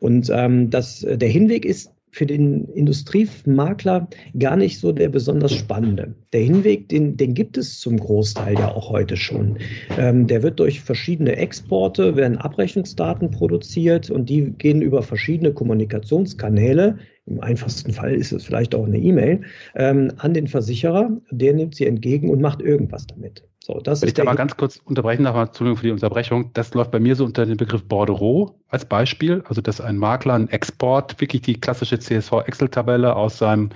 Und ähm, das, der Hinweg ist für den Industriemakler gar nicht so der besonders spannende. Der Hinweg, den, den gibt es zum Großteil ja auch heute schon. Ähm, der wird durch verschiedene Exporte, werden Abrechnungsdaten produziert und die gehen über verschiedene Kommunikationskanäle. Im einfachsten Fall ist es vielleicht auch eine E-Mail ähm, an den Versicherer. Der nimmt sie entgegen und macht irgendwas damit. So, das Wenn ich da mal ganz kurz unterbrechen darf, Entschuldigung für die Unterbrechung, das läuft bei mir so unter den Begriff Bordereau als Beispiel, also dass ein Makler einen Export, wirklich die klassische CSV-Excel-Tabelle aus seinem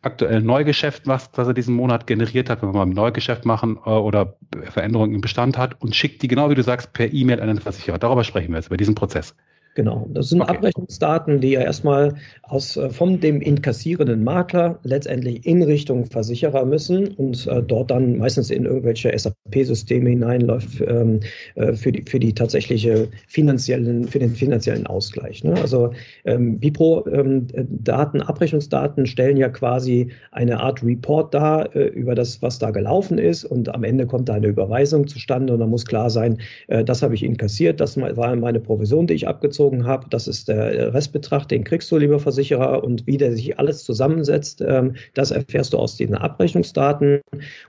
aktuellen Neugeschäft, was, was er diesen Monat generiert hat, wenn wir mal ein Neugeschäft machen äh, oder Veränderungen im Bestand hat und schickt die, genau wie du sagst, per E-Mail an den Versicherer. Darüber sprechen wir jetzt, über diesen Prozess. Genau, das sind okay. Abrechnungsdaten, die ja erstmal aus, äh, von dem inkassierenden Makler letztendlich in Richtung Versicherer müssen und äh, dort dann meistens in irgendwelche SAP-Systeme hineinläuft ähm, äh, für, die, für die tatsächliche finanziellen, für den finanziellen Ausgleich. Ne? Also ähm, Bipro ähm, Daten, Abrechnungsdaten stellen ja quasi eine Art Report dar äh, über das, was da gelaufen ist und am Ende kommt da eine Überweisung zustande und dann muss klar sein, äh, das habe ich inkassiert, das war meine Provision, die ich abgezogen abgezogen habe. Das ist der Restbetrag, den kriegst du, lieber Versicherer. Und wie der sich alles zusammensetzt, ähm, das erfährst du aus diesen Abrechnungsdaten.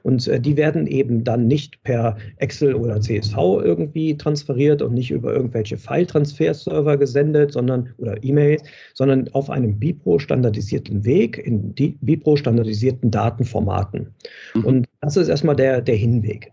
Und äh, die werden eben dann nicht per Excel oder CSV irgendwie transferiert und nicht über irgendwelche File-Transfer-Server gesendet, sondern oder E-Mails, sondern auf einem BIPRO-standardisierten Weg in die BIPRO-standardisierten Datenformaten. Mhm. Und das ist erstmal der, der Hinweg.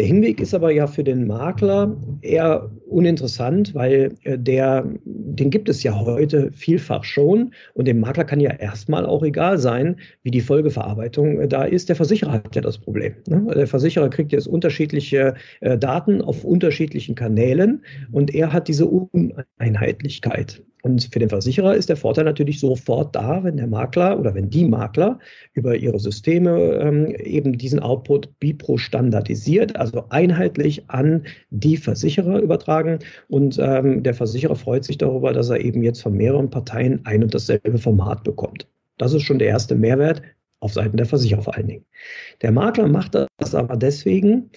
Der Hinweg ist aber ja für den Makler eher uninteressant, weil äh, der, den gibt es ja heute vielfach schon und dem Makler kann ja erstmal auch egal sein, wie die Folgeverarbeitung äh, da ist. Der Versicherer hat ja das Problem. Ne? Der Versicherer kriegt jetzt unterschiedliche äh, Daten auf unterschiedlichen Kanälen und er hat diese Uneinheitlichkeit. Und für den Versicherer ist der Vorteil natürlich sofort da, wenn der Makler oder wenn die Makler über ihre Systeme ähm, eben diesen Output Bipro standardisiert, also einheitlich an die Versicherer übertragen. Und ähm, der Versicherer freut sich darüber, dass er eben jetzt von mehreren Parteien ein und dasselbe Format bekommt. Das ist schon der erste Mehrwert auf Seiten der Versicherer vor allen Dingen. Der Makler macht das aber deswegen,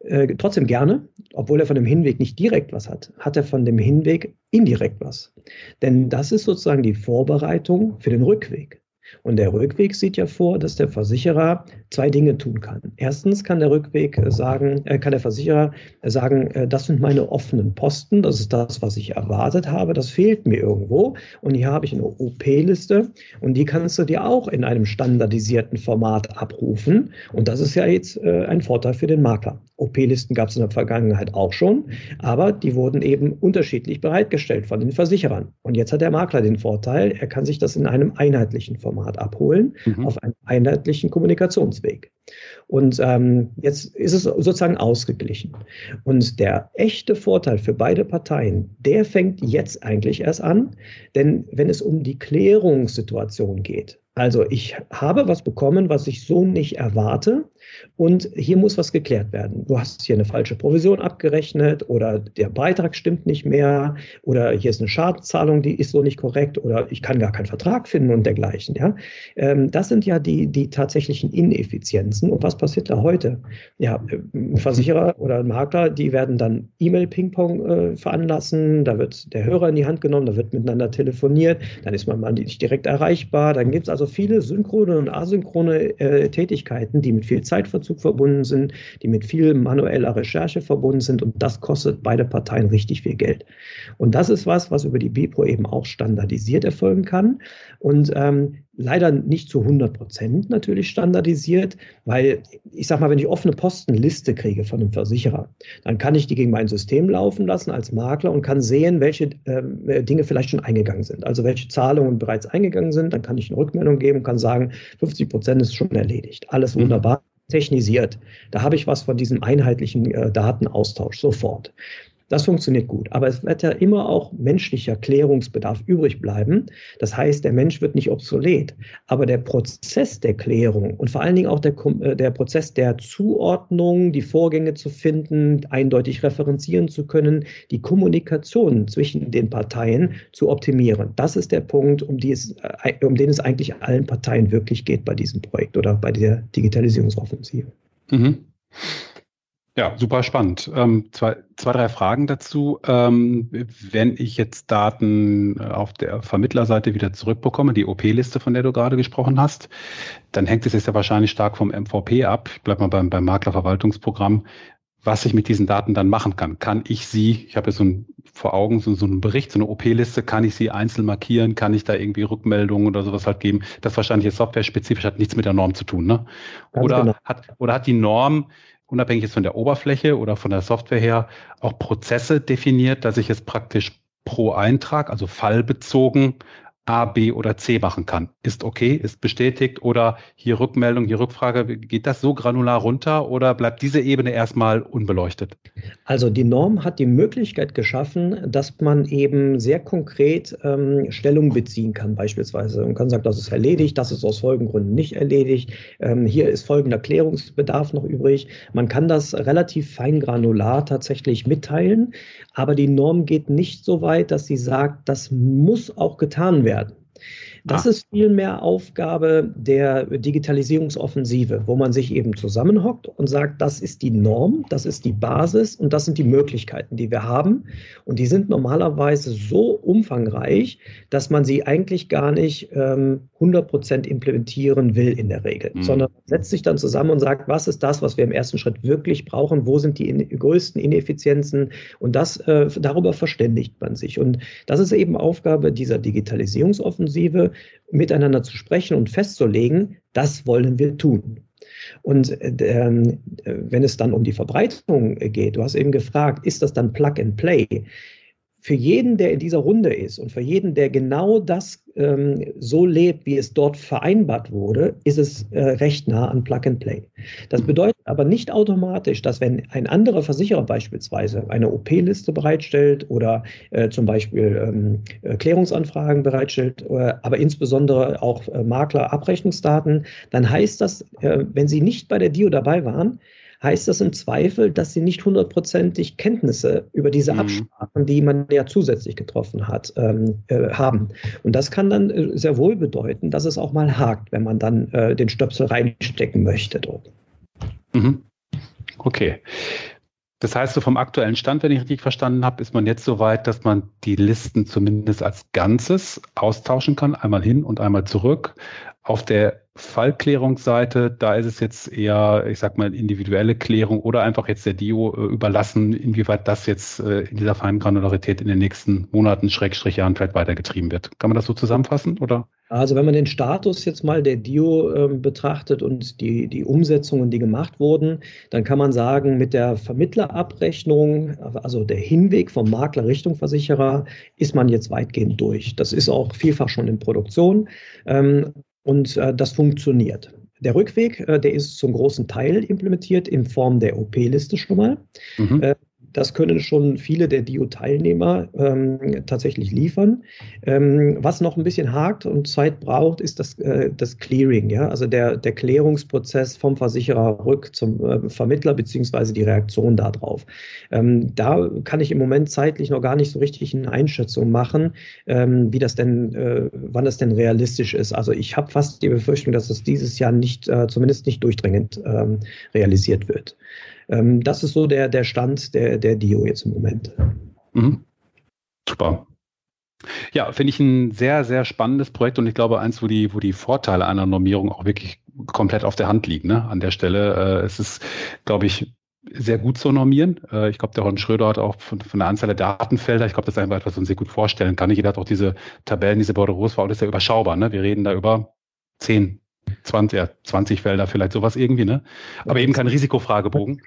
äh, trotzdem gerne, obwohl er von dem Hinweg nicht direkt was hat, hat er von dem Hinweg indirekt was. Denn das ist sozusagen die Vorbereitung für den Rückweg. Und der Rückweg sieht ja vor, dass der Versicherer zwei Dinge tun kann. Erstens kann der Rückweg sagen, äh, kann der Versicherer sagen, äh, das sind meine offenen Posten, das ist das, was ich erwartet habe, das fehlt mir irgendwo. Und hier habe ich eine OP-Liste und die kannst du dir auch in einem standardisierten Format abrufen. Und das ist ja jetzt äh, ein Vorteil für den Makler. OP-Listen gab es in der Vergangenheit auch schon, aber die wurden eben unterschiedlich bereitgestellt von den Versicherern. Und jetzt hat der Makler den Vorteil, er kann sich das in einem einheitlichen Format Format abholen, mhm. auf einem einheitlichen Kommunikationsweg. Und ähm, jetzt ist es sozusagen ausgeglichen. Und der echte Vorteil für beide Parteien, der fängt jetzt eigentlich erst an, denn wenn es um die Klärungssituation geht, also ich habe was bekommen, was ich so nicht erwarte. Und hier muss was geklärt werden. Du hast hier eine falsche Provision abgerechnet oder der Beitrag stimmt nicht mehr oder hier ist eine Schadenszahlung, die ist so nicht korrekt oder ich kann gar keinen Vertrag finden und dergleichen. Ja? Ähm, das sind ja die, die tatsächlichen Ineffizienzen. Und was passiert da heute? Ja, Versicherer oder Makler, die werden dann E-Mail-Ping-Pong äh, veranlassen, da wird der Hörer in die Hand genommen, da wird miteinander telefoniert, dann ist man mal nicht direkt erreichbar, dann gibt es also viele synchrone und asynchrone äh, Tätigkeiten, die mit viel Zeitverzug verbunden sind, die mit viel manueller Recherche verbunden sind und das kostet beide Parteien richtig viel Geld. Und das ist was, was über die BIPRO eben auch standardisiert erfolgen kann. Und ähm, leider nicht zu 100 Prozent natürlich standardisiert, weil ich sage mal, wenn ich offene Postenliste kriege von einem Versicherer, dann kann ich die gegen mein System laufen lassen als Makler und kann sehen, welche äh, Dinge vielleicht schon eingegangen sind. Also welche Zahlungen bereits eingegangen sind. Dann kann ich eine Rückmeldung geben und kann sagen, 50 Prozent ist schon erledigt. Alles mhm. Technisiert. Da habe ich was von diesem einheitlichen äh, Datenaustausch sofort. Das funktioniert gut. Aber es wird ja immer auch menschlicher Klärungsbedarf übrig bleiben. Das heißt, der Mensch wird nicht obsolet. Aber der Prozess der Klärung und vor allen Dingen auch der, äh, der Prozess der Zuordnung, die Vorgänge zu finden, eindeutig referenzieren zu können, die Kommunikation zwischen den Parteien zu optimieren. Das ist der Punkt, um, die es, äh, um den es eigentlich allen Parteien wirklich geht bei diesem Projekt oder bei der Digitalisierungsoffensive. Mhm. Ja, super spannend. Ähm, zwei, zwei, drei Fragen dazu. Ähm, wenn ich jetzt Daten äh, auf der Vermittlerseite wieder zurückbekomme, die OP-Liste, von der du gerade gesprochen hast, dann hängt es jetzt ja wahrscheinlich stark vom MVP ab. Ich bleibe mal beim, beim Maklerverwaltungsprogramm, was ich mit diesen Daten dann machen kann. Kann ich sie, ich habe jetzt so ein, vor Augen so, so einen Bericht, so eine OP-Liste, kann ich sie einzeln markieren, kann ich da irgendwie Rückmeldungen oder sowas halt geben? Das wahrscheinlich jetzt software-spezifisch hat nichts mit der Norm zu tun, ne? Oder, genau. hat, oder hat die Norm unabhängig jetzt von der Oberfläche oder von der Software her, auch Prozesse definiert, dass ich es praktisch pro Eintrag, also fallbezogen, A, B oder C machen kann. Ist okay, ist bestätigt oder hier Rückmeldung, hier Rückfrage. Geht das so granular runter oder bleibt diese Ebene erstmal unbeleuchtet? Also die Norm hat die Möglichkeit geschaffen, dass man eben sehr konkret ähm, Stellung beziehen kann, beispielsweise. Man kann sagen, das ist erledigt, das ist aus folgenden Gründen nicht erledigt. Ähm, hier ist folgender Klärungsbedarf noch übrig. Man kann das relativ feingranular tatsächlich mitteilen, aber die Norm geht nicht so weit, dass sie sagt, das muss auch getan werden. Das ah. ist vielmehr Aufgabe der Digitalisierungsoffensive, wo man sich eben zusammenhockt und sagt, das ist die Norm, das ist die Basis und das sind die Möglichkeiten, die wir haben. Und die sind normalerweise so umfangreich, dass man sie eigentlich gar nicht ähm, 100 Prozent implementieren will in der Regel, mhm. sondern setzt sich dann zusammen und sagt, was ist das, was wir im ersten Schritt wirklich brauchen, wo sind die in, größten Ineffizienzen und das, äh, darüber verständigt man sich. Und das ist eben Aufgabe dieser Digitalisierungsoffensive, miteinander zu sprechen und festzulegen, das wollen wir tun. Und äh, wenn es dann um die Verbreitung geht, du hast eben gefragt, ist das dann Plug and Play? Für jeden, der in dieser Runde ist und für jeden, der genau das ähm, so lebt, wie es dort vereinbart wurde, ist es äh, recht nah an Plug and Play. Das bedeutet aber nicht automatisch, dass wenn ein anderer Versicherer beispielsweise eine OP-Liste bereitstellt oder äh, zum Beispiel ähm, äh, Klärungsanfragen bereitstellt, äh, aber insbesondere auch äh, Makler-Abrechnungsdaten, dann heißt das, äh, wenn Sie nicht bei der DIO dabei waren, heißt das im Zweifel, dass sie nicht hundertprozentig Kenntnisse über diese mhm. Absprachen, die man ja zusätzlich getroffen hat, ähm, äh, haben. Und das kann dann äh, sehr wohl bedeuten, dass es auch mal hakt, wenn man dann äh, den Stöpsel reinstecken möchte dort. Mhm. Okay. Das heißt, so vom aktuellen Stand, wenn ich richtig verstanden habe, ist man jetzt so weit, dass man die Listen zumindest als Ganzes austauschen kann, einmal hin und einmal zurück. Auf der Fallklärungsseite, da ist es jetzt eher, ich sag mal, individuelle Klärung oder einfach jetzt der Dio äh, überlassen, inwieweit das jetzt äh, in dieser feinen Granularität in den nächsten Monaten, Schrägstrich Jahren vielleicht weitergetrieben wird. Kann man das so zusammenfassen oder? Also wenn man den Status jetzt mal der Dio äh, betrachtet und die, die Umsetzungen, die gemacht wurden, dann kann man sagen, mit der Vermittlerabrechnung, also der Hinweg vom Makler Richtung Versicherer, ist man jetzt weitgehend durch. Das ist auch vielfach schon in Produktion. Ähm, und äh, das funktioniert. Der Rückweg, äh, der ist zum großen Teil implementiert in Form der OP-Liste schon mal. Mhm. Äh, das können schon viele der DIO-Teilnehmer ähm, tatsächlich liefern. Ähm, was noch ein bisschen hakt und Zeit braucht, ist das, äh, das Clearing, ja? also der, der Klärungsprozess vom Versicherer rück zum äh, Vermittler beziehungsweise die Reaktion darauf. Ähm, da kann ich im Moment zeitlich noch gar nicht so richtig eine Einschätzung machen, ähm, wie das denn, äh, wann das denn realistisch ist. Also ich habe fast die Befürchtung, dass das dieses Jahr nicht, äh, zumindest nicht durchdringend ähm, realisiert wird. Ähm, das ist so der, der Stand der, der Dio jetzt im Moment. Mhm. Super. Ja, finde ich ein sehr, sehr spannendes Projekt und ich glaube eins, wo die, wo die Vorteile einer Normierung auch wirklich komplett auf der Hand liegen. Ne? An der Stelle. Äh, es ist, glaube ich, sehr gut zu normieren. Äh, ich glaube, der Ron Schröder hat auch von, von der Anzahl der Datenfelder, ich glaube, das ist einfach etwas, was man sich gut vorstellen kann. Jeder hat auch diese Tabellen, diese Bordereaux, war alles sehr überschaubar. Ne? Wir reden da über 10, 20, ja, 20 Felder, vielleicht sowas irgendwie, ne? Aber eben kein Risikofragebogen.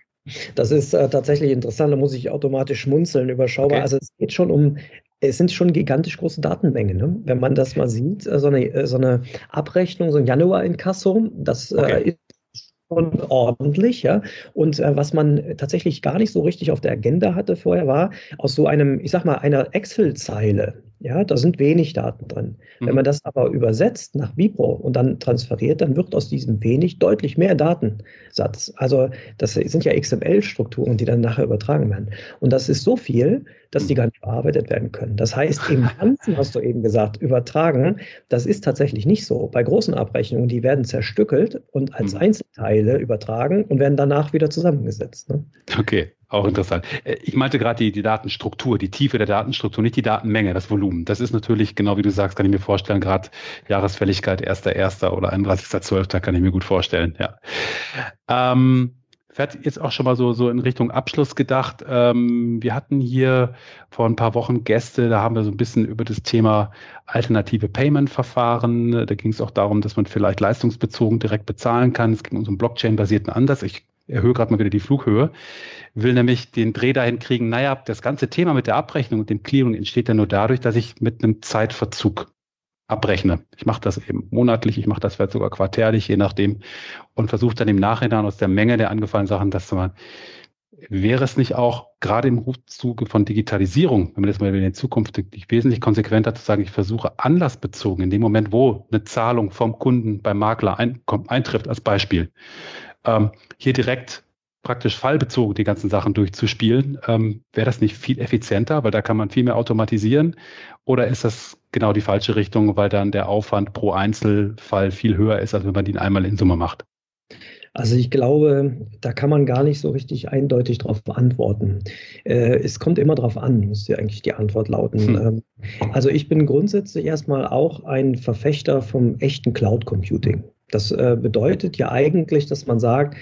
Das ist äh, tatsächlich interessant, da muss ich automatisch schmunzeln, überschaubar. Okay. Also es geht schon um, es sind schon gigantisch große Datenmengen. Ne? Wenn man das mal sieht, äh, so eine, äh, so eine Abrechnung, so ein Januar-Inkasso, das äh, okay. äh, ist schon ordentlich, ja. Und äh, was man tatsächlich gar nicht so richtig auf der Agenda hatte vorher, war aus so einem, ich sag mal, einer Excel-Zeile, ja, da sind wenig Daten drin. Mhm. Wenn man das aber übersetzt nach Vipro und dann transferiert, dann wird aus diesem wenig deutlich mehr Datensatz. Also das sind ja XML-Strukturen, die dann nachher übertragen werden. Und das ist so viel, dass die mhm. gar nicht bearbeitet werden können. Das heißt, im Ganzen hast du eben gesagt, übertragen, das ist tatsächlich nicht so. Bei großen Abrechnungen, die werden zerstückelt und als mhm. Einzelteile übertragen und werden danach wieder zusammengesetzt. Ne? Okay. Auch interessant. Äh, ich meinte gerade die, die Datenstruktur, die Tiefe der Datenstruktur, nicht die Datenmenge, das Volumen. Das ist natürlich, genau wie du sagst, kann ich mir vorstellen, gerade Jahresfälligkeit 1.1. oder 31.12. kann ich mir gut vorstellen, ja. Ähm, Fährt jetzt auch schon mal so, so in Richtung Abschluss gedacht. Ähm, wir hatten hier vor ein paar Wochen Gäste, da haben wir so ein bisschen über das Thema alternative Payment-Verfahren. Da ging es auch darum, dass man vielleicht leistungsbezogen direkt bezahlen kann. Es ging um so einen Blockchain-basierten Ansatz. Ich erhöhe gerade mal wieder die Flughöhe, will nämlich den Dreh dahin kriegen, naja, das ganze Thema mit der Abrechnung und dem Clearing entsteht ja nur dadurch, dass ich mit einem Zeitverzug abrechne. Ich mache das eben monatlich, ich mache das vielleicht sogar quartärlich, je nachdem, und versuche dann im Nachhinein aus der Menge der angefallenen Sachen das zu machen. Wäre es nicht auch gerade im Zuge von Digitalisierung, wenn man das mal in Zukunft wesentlich konsequenter zu sagen, ich versuche anlassbezogen, in dem Moment, wo eine Zahlung vom Kunden beim Makler ein, kommt, eintrifft, als Beispiel, ähm, hier direkt praktisch fallbezogen die ganzen Sachen durchzuspielen, ähm, wäre das nicht viel effizienter, weil da kann man viel mehr automatisieren? Oder ist das genau die falsche Richtung, weil dann der Aufwand pro Einzelfall viel höher ist, als wenn man den einmal in Summe macht? Also ich glaube, da kann man gar nicht so richtig eindeutig darauf antworten. Äh, es kommt immer darauf an, müsste ja eigentlich die Antwort lauten. Hm. Ähm, also ich bin grundsätzlich erstmal auch ein Verfechter vom echten Cloud Computing. Das äh, bedeutet ja eigentlich, dass man sagt,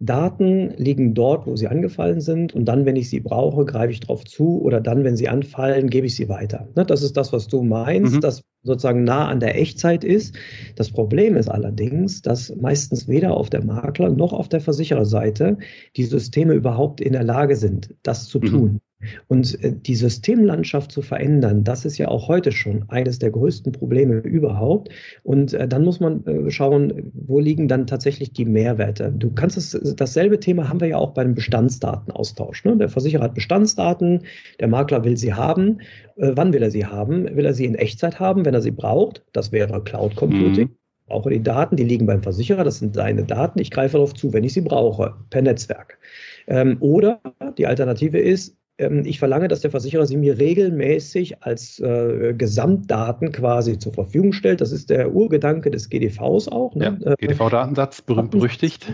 Daten liegen dort, wo sie angefallen sind und dann, wenn ich sie brauche, greife ich darauf zu oder dann, wenn sie anfallen, gebe ich sie weiter. Ne, das ist das, was du meinst, mhm. das sozusagen nah an der Echtzeit ist. Das Problem ist allerdings, dass meistens weder auf der Makler noch auf der Versichererseite die Systeme überhaupt in der Lage sind, das zu mhm. tun. Und äh, die Systemlandschaft zu verändern, das ist ja auch heute schon eines der größten Probleme überhaupt. Und äh, dann muss man äh, schauen, wo liegen dann tatsächlich die Mehrwerte. Du kannst es, dasselbe Thema haben wir ja auch beim Bestandsdatenaustausch. Ne? Der Versicherer hat Bestandsdaten, der Makler will sie haben. Wann will er sie haben? Will er sie in Echtzeit haben, wenn er sie braucht? Das wäre Cloud Computing. Mhm brauche die Daten, die liegen beim Versicherer, das sind seine Daten, ich greife darauf zu, wenn ich sie brauche, per Netzwerk. Ähm, oder die Alternative ist, ich verlange, dass der Versicherer sie mir regelmäßig als äh, Gesamtdaten quasi zur Verfügung stellt. Das ist der Urgedanke des GDVs auch. Ne? Ja, GDV-Datensatz, berühmt berüchtigt.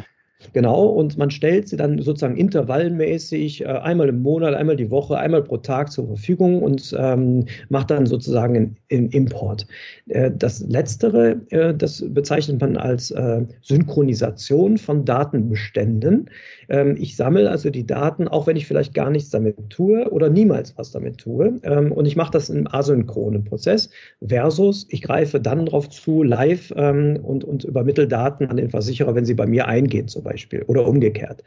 Genau, und man stellt sie dann sozusagen intervallmäßig äh, einmal im Monat, einmal die Woche, einmal pro Tag zur Verfügung und ähm, macht dann sozusagen einen Import. Äh, das Letztere, äh, das bezeichnet man als äh, Synchronisation von Datenbeständen. Ähm, ich sammle also die Daten, auch wenn ich vielleicht gar nichts damit tue oder niemals was damit tue. Ähm, und ich mache das im asynchronen Prozess versus ich greife dann darauf zu, live ähm, und, und übermittle Daten an den Versicherer, wenn sie bei mir eingehen zum Beispiel oder umgekehrt.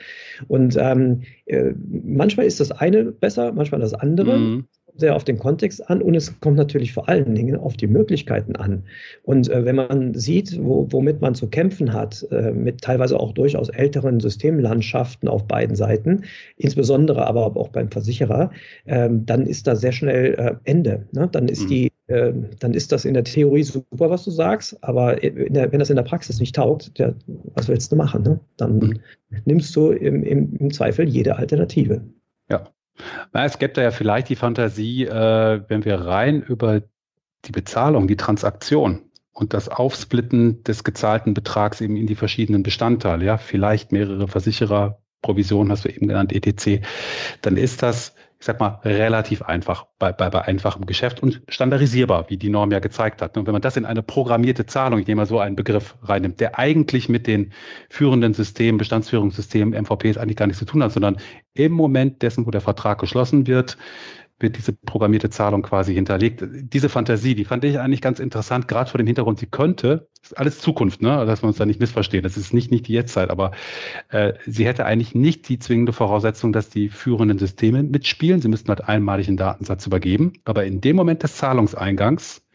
Und ähm, äh, manchmal ist das eine besser, manchmal das andere. Mhm sehr auf den Kontext an und es kommt natürlich vor allen Dingen auf die Möglichkeiten an. Und äh, wenn man sieht, wo, womit man zu kämpfen hat, äh, mit teilweise auch durchaus älteren Systemlandschaften auf beiden Seiten, insbesondere aber auch beim Versicherer, äh, dann ist da sehr schnell äh, Ende. Ne? Dann ist mhm. die ähm, dann ist das in der Theorie super, was du sagst, aber der, wenn das in der Praxis nicht taugt, ja, was willst du machen? Ne? Dann mhm. nimmst du im, im, im Zweifel jede Alternative. Na, es gibt da ja vielleicht die Fantasie, äh, wenn wir rein über die Bezahlung, die Transaktion und das Aufsplitten des gezahlten Betrags eben in die verschiedenen Bestandteile, ja, vielleicht mehrere Versicherer, Provision hast du eben genannt, ETC, dann ist das ich sag mal, relativ einfach bei, bei, bei einfachem Geschäft und standardisierbar, wie die Norm ja gezeigt hat. Und wenn man das in eine programmierte Zahlung, ich nehme mal so einen Begriff reinnimmt, der eigentlich mit den führenden Systemen, Bestandsführungssystemen, MVPs eigentlich gar nichts zu tun hat, sondern im Moment dessen, wo der Vertrag geschlossen wird, wird diese programmierte Zahlung quasi hinterlegt. Diese Fantasie, die fand ich eigentlich ganz interessant, gerade vor dem Hintergrund, sie könnte, ist alles Zukunft, ne? dass wir uns da nicht missverstehen, das ist nicht, nicht die Jetztzeit, aber äh, sie hätte eigentlich nicht die zwingende Voraussetzung, dass die führenden Systeme mitspielen. Sie müssten halt einmalig einen Datensatz übergeben, aber in dem Moment des Zahlungseingangs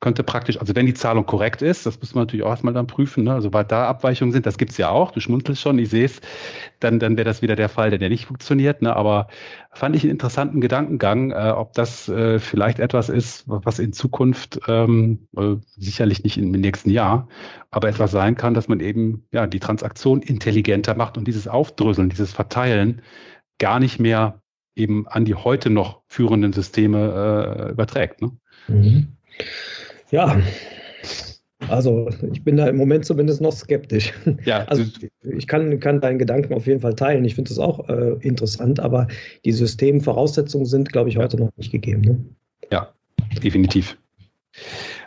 könnte praktisch, also wenn die Zahlung korrekt ist, das müssen wir natürlich auch erstmal dann prüfen, ne? also weil da Abweichungen sind, das gibt's ja auch, du schmunzelst schon, ich sehe es, dann, dann wäre das wieder der Fall, der, der nicht funktioniert. Ne? Aber fand ich einen interessanten Gedankengang, äh, ob das äh, vielleicht etwas ist, was in Zukunft ähm, äh, sicherlich nicht im nächsten Jahr, aber etwas sein kann, dass man eben ja die Transaktion intelligenter macht und dieses Aufdröseln, dieses Verteilen gar nicht mehr eben an die heute noch führenden Systeme äh, überträgt. Ne? Mhm. Ja, also ich bin da im Moment zumindest noch skeptisch. Ja, also ich kann, kann deinen Gedanken auf jeden Fall teilen. Ich finde es auch äh, interessant, aber die Systemvoraussetzungen sind, glaube ich, heute noch nicht gegeben. Ne? Ja, definitiv.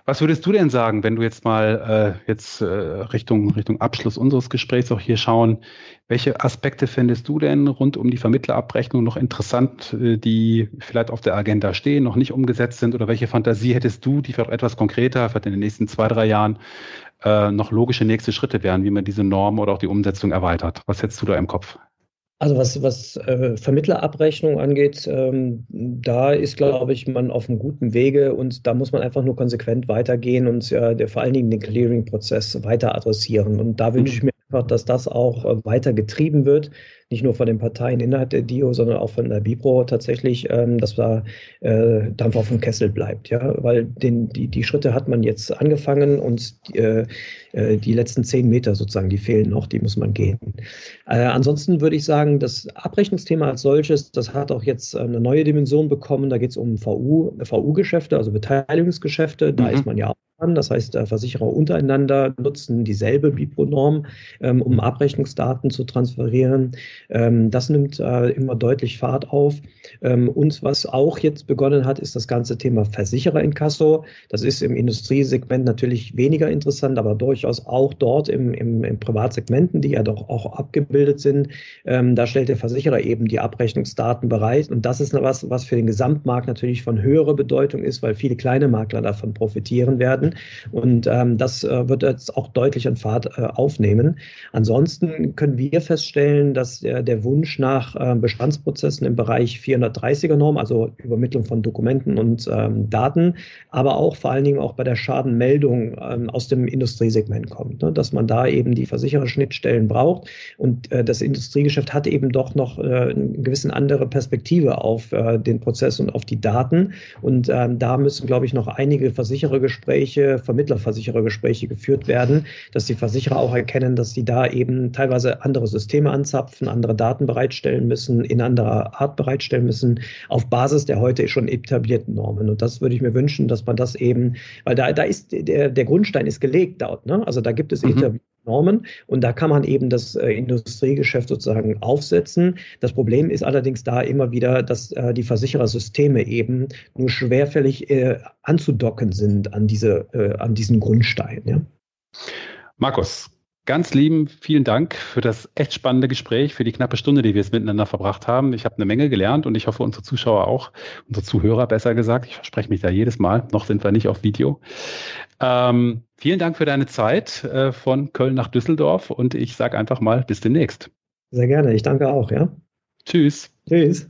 Was würdest du denn sagen, wenn du jetzt mal äh, jetzt äh, Richtung, Richtung Abschluss unseres Gesprächs auch hier schauen, welche Aspekte findest du denn rund um die Vermittlerabrechnung noch interessant, äh, die vielleicht auf der Agenda stehen, noch nicht umgesetzt sind? Oder welche Fantasie hättest du, die vielleicht etwas konkreter, vielleicht in den nächsten zwei, drei Jahren äh, noch logische nächste Schritte wären, wie man diese Norm oder auch die Umsetzung erweitert? Was hättest du da im Kopf? Also was, was äh, Vermittlerabrechnung angeht, ähm, da ist, glaube ich, man auf einem guten Wege und da muss man einfach nur konsequent weitergehen und äh, der, vor allen Dingen den Clearing-Prozess weiter adressieren. Und da wünsche ich mir einfach, dass das auch äh, weiter getrieben wird nicht nur von den Parteien innerhalb der DIO, sondern auch von der BIPRO tatsächlich, ähm, dass da äh, Dampf auf dem Kessel bleibt. Ja, weil den, die, die Schritte hat man jetzt angefangen und äh, äh, die letzten zehn Meter sozusagen, die fehlen noch, die muss man gehen. Ansonsten würde ich sagen, das Abrechnungsthema als solches, das hat auch jetzt eine neue Dimension bekommen. Da geht es um VU, VU-Geschäfte, also Beteiligungsgeschäfte. Da mhm. ist man ja auch das heißt, Versicherer untereinander nutzen dieselbe BIPRO-Norm, ähm, um Abrechnungsdaten zu transferieren. Ähm, das nimmt äh, immer deutlich Fahrt auf. Ähm, und was auch jetzt begonnen hat, ist das ganze Thema Versichererinkasso. Das ist im Industriesegment natürlich weniger interessant, aber durchaus auch dort im, im, im Privatsegmenten, die ja doch auch abgebildet sind. da stellt der Versicherer eben die Abrechnungsdaten bereit. Und das ist was, was für den Gesamtmarkt natürlich von höherer Bedeutung ist, weil viele kleine Makler davon profitieren werden Und ähm, das äh, wird jetzt auch deutlich an Fahrt äh, aufnehmen. Ansonsten können wir feststellen, dass äh, der Wunsch nach äh, Bestandsprozessen im Bereich 430er Norm, also Übermittlung von Dokumenten und ähm, Daten, aber auch vor allen Dingen auch bei der Schadenmeldung ähm, aus dem Industriesegment kommt, ne? dass man da eben die Versichererschnittstellen braucht. Und äh, das Industriegeschäft hat eben doch noch äh, eine gewisse andere Perspektive auf den Prozess und auf die Daten. Und ähm, da müssen, glaube ich, noch einige Versicherergespräche Gespräche, Vermittlerversicherergespräche geführt werden, dass die Versicherer auch erkennen, dass sie da eben teilweise andere Systeme anzapfen, andere Daten bereitstellen müssen, in anderer Art bereitstellen müssen, auf Basis der heute schon etablierten Normen. Und das würde ich mir wünschen, dass man das eben, weil da, da ist der, der Grundstein ist gelegt dort. Ne? Also da gibt es mhm. etablierte Normen und da kann man eben das äh, Industriegeschäft sozusagen aufsetzen. Das Problem ist allerdings da immer wieder, dass äh, die Versicherersysteme eben nur schwerfällig äh, anzudocken sind an, diese, äh, an diesen Grundstein. Ja? Markus, Ganz lieben vielen Dank für das echt spannende Gespräch, für die knappe Stunde, die wir jetzt miteinander verbracht haben. Ich habe eine Menge gelernt und ich hoffe, unsere Zuschauer auch, unsere Zuhörer besser gesagt. Ich verspreche mich da jedes Mal. Noch sind wir nicht auf Video. Ähm, vielen Dank für deine Zeit äh, von Köln nach Düsseldorf und ich sage einfach mal bis demnächst. Sehr gerne. Ich danke auch, ja. Tschüss. Tschüss.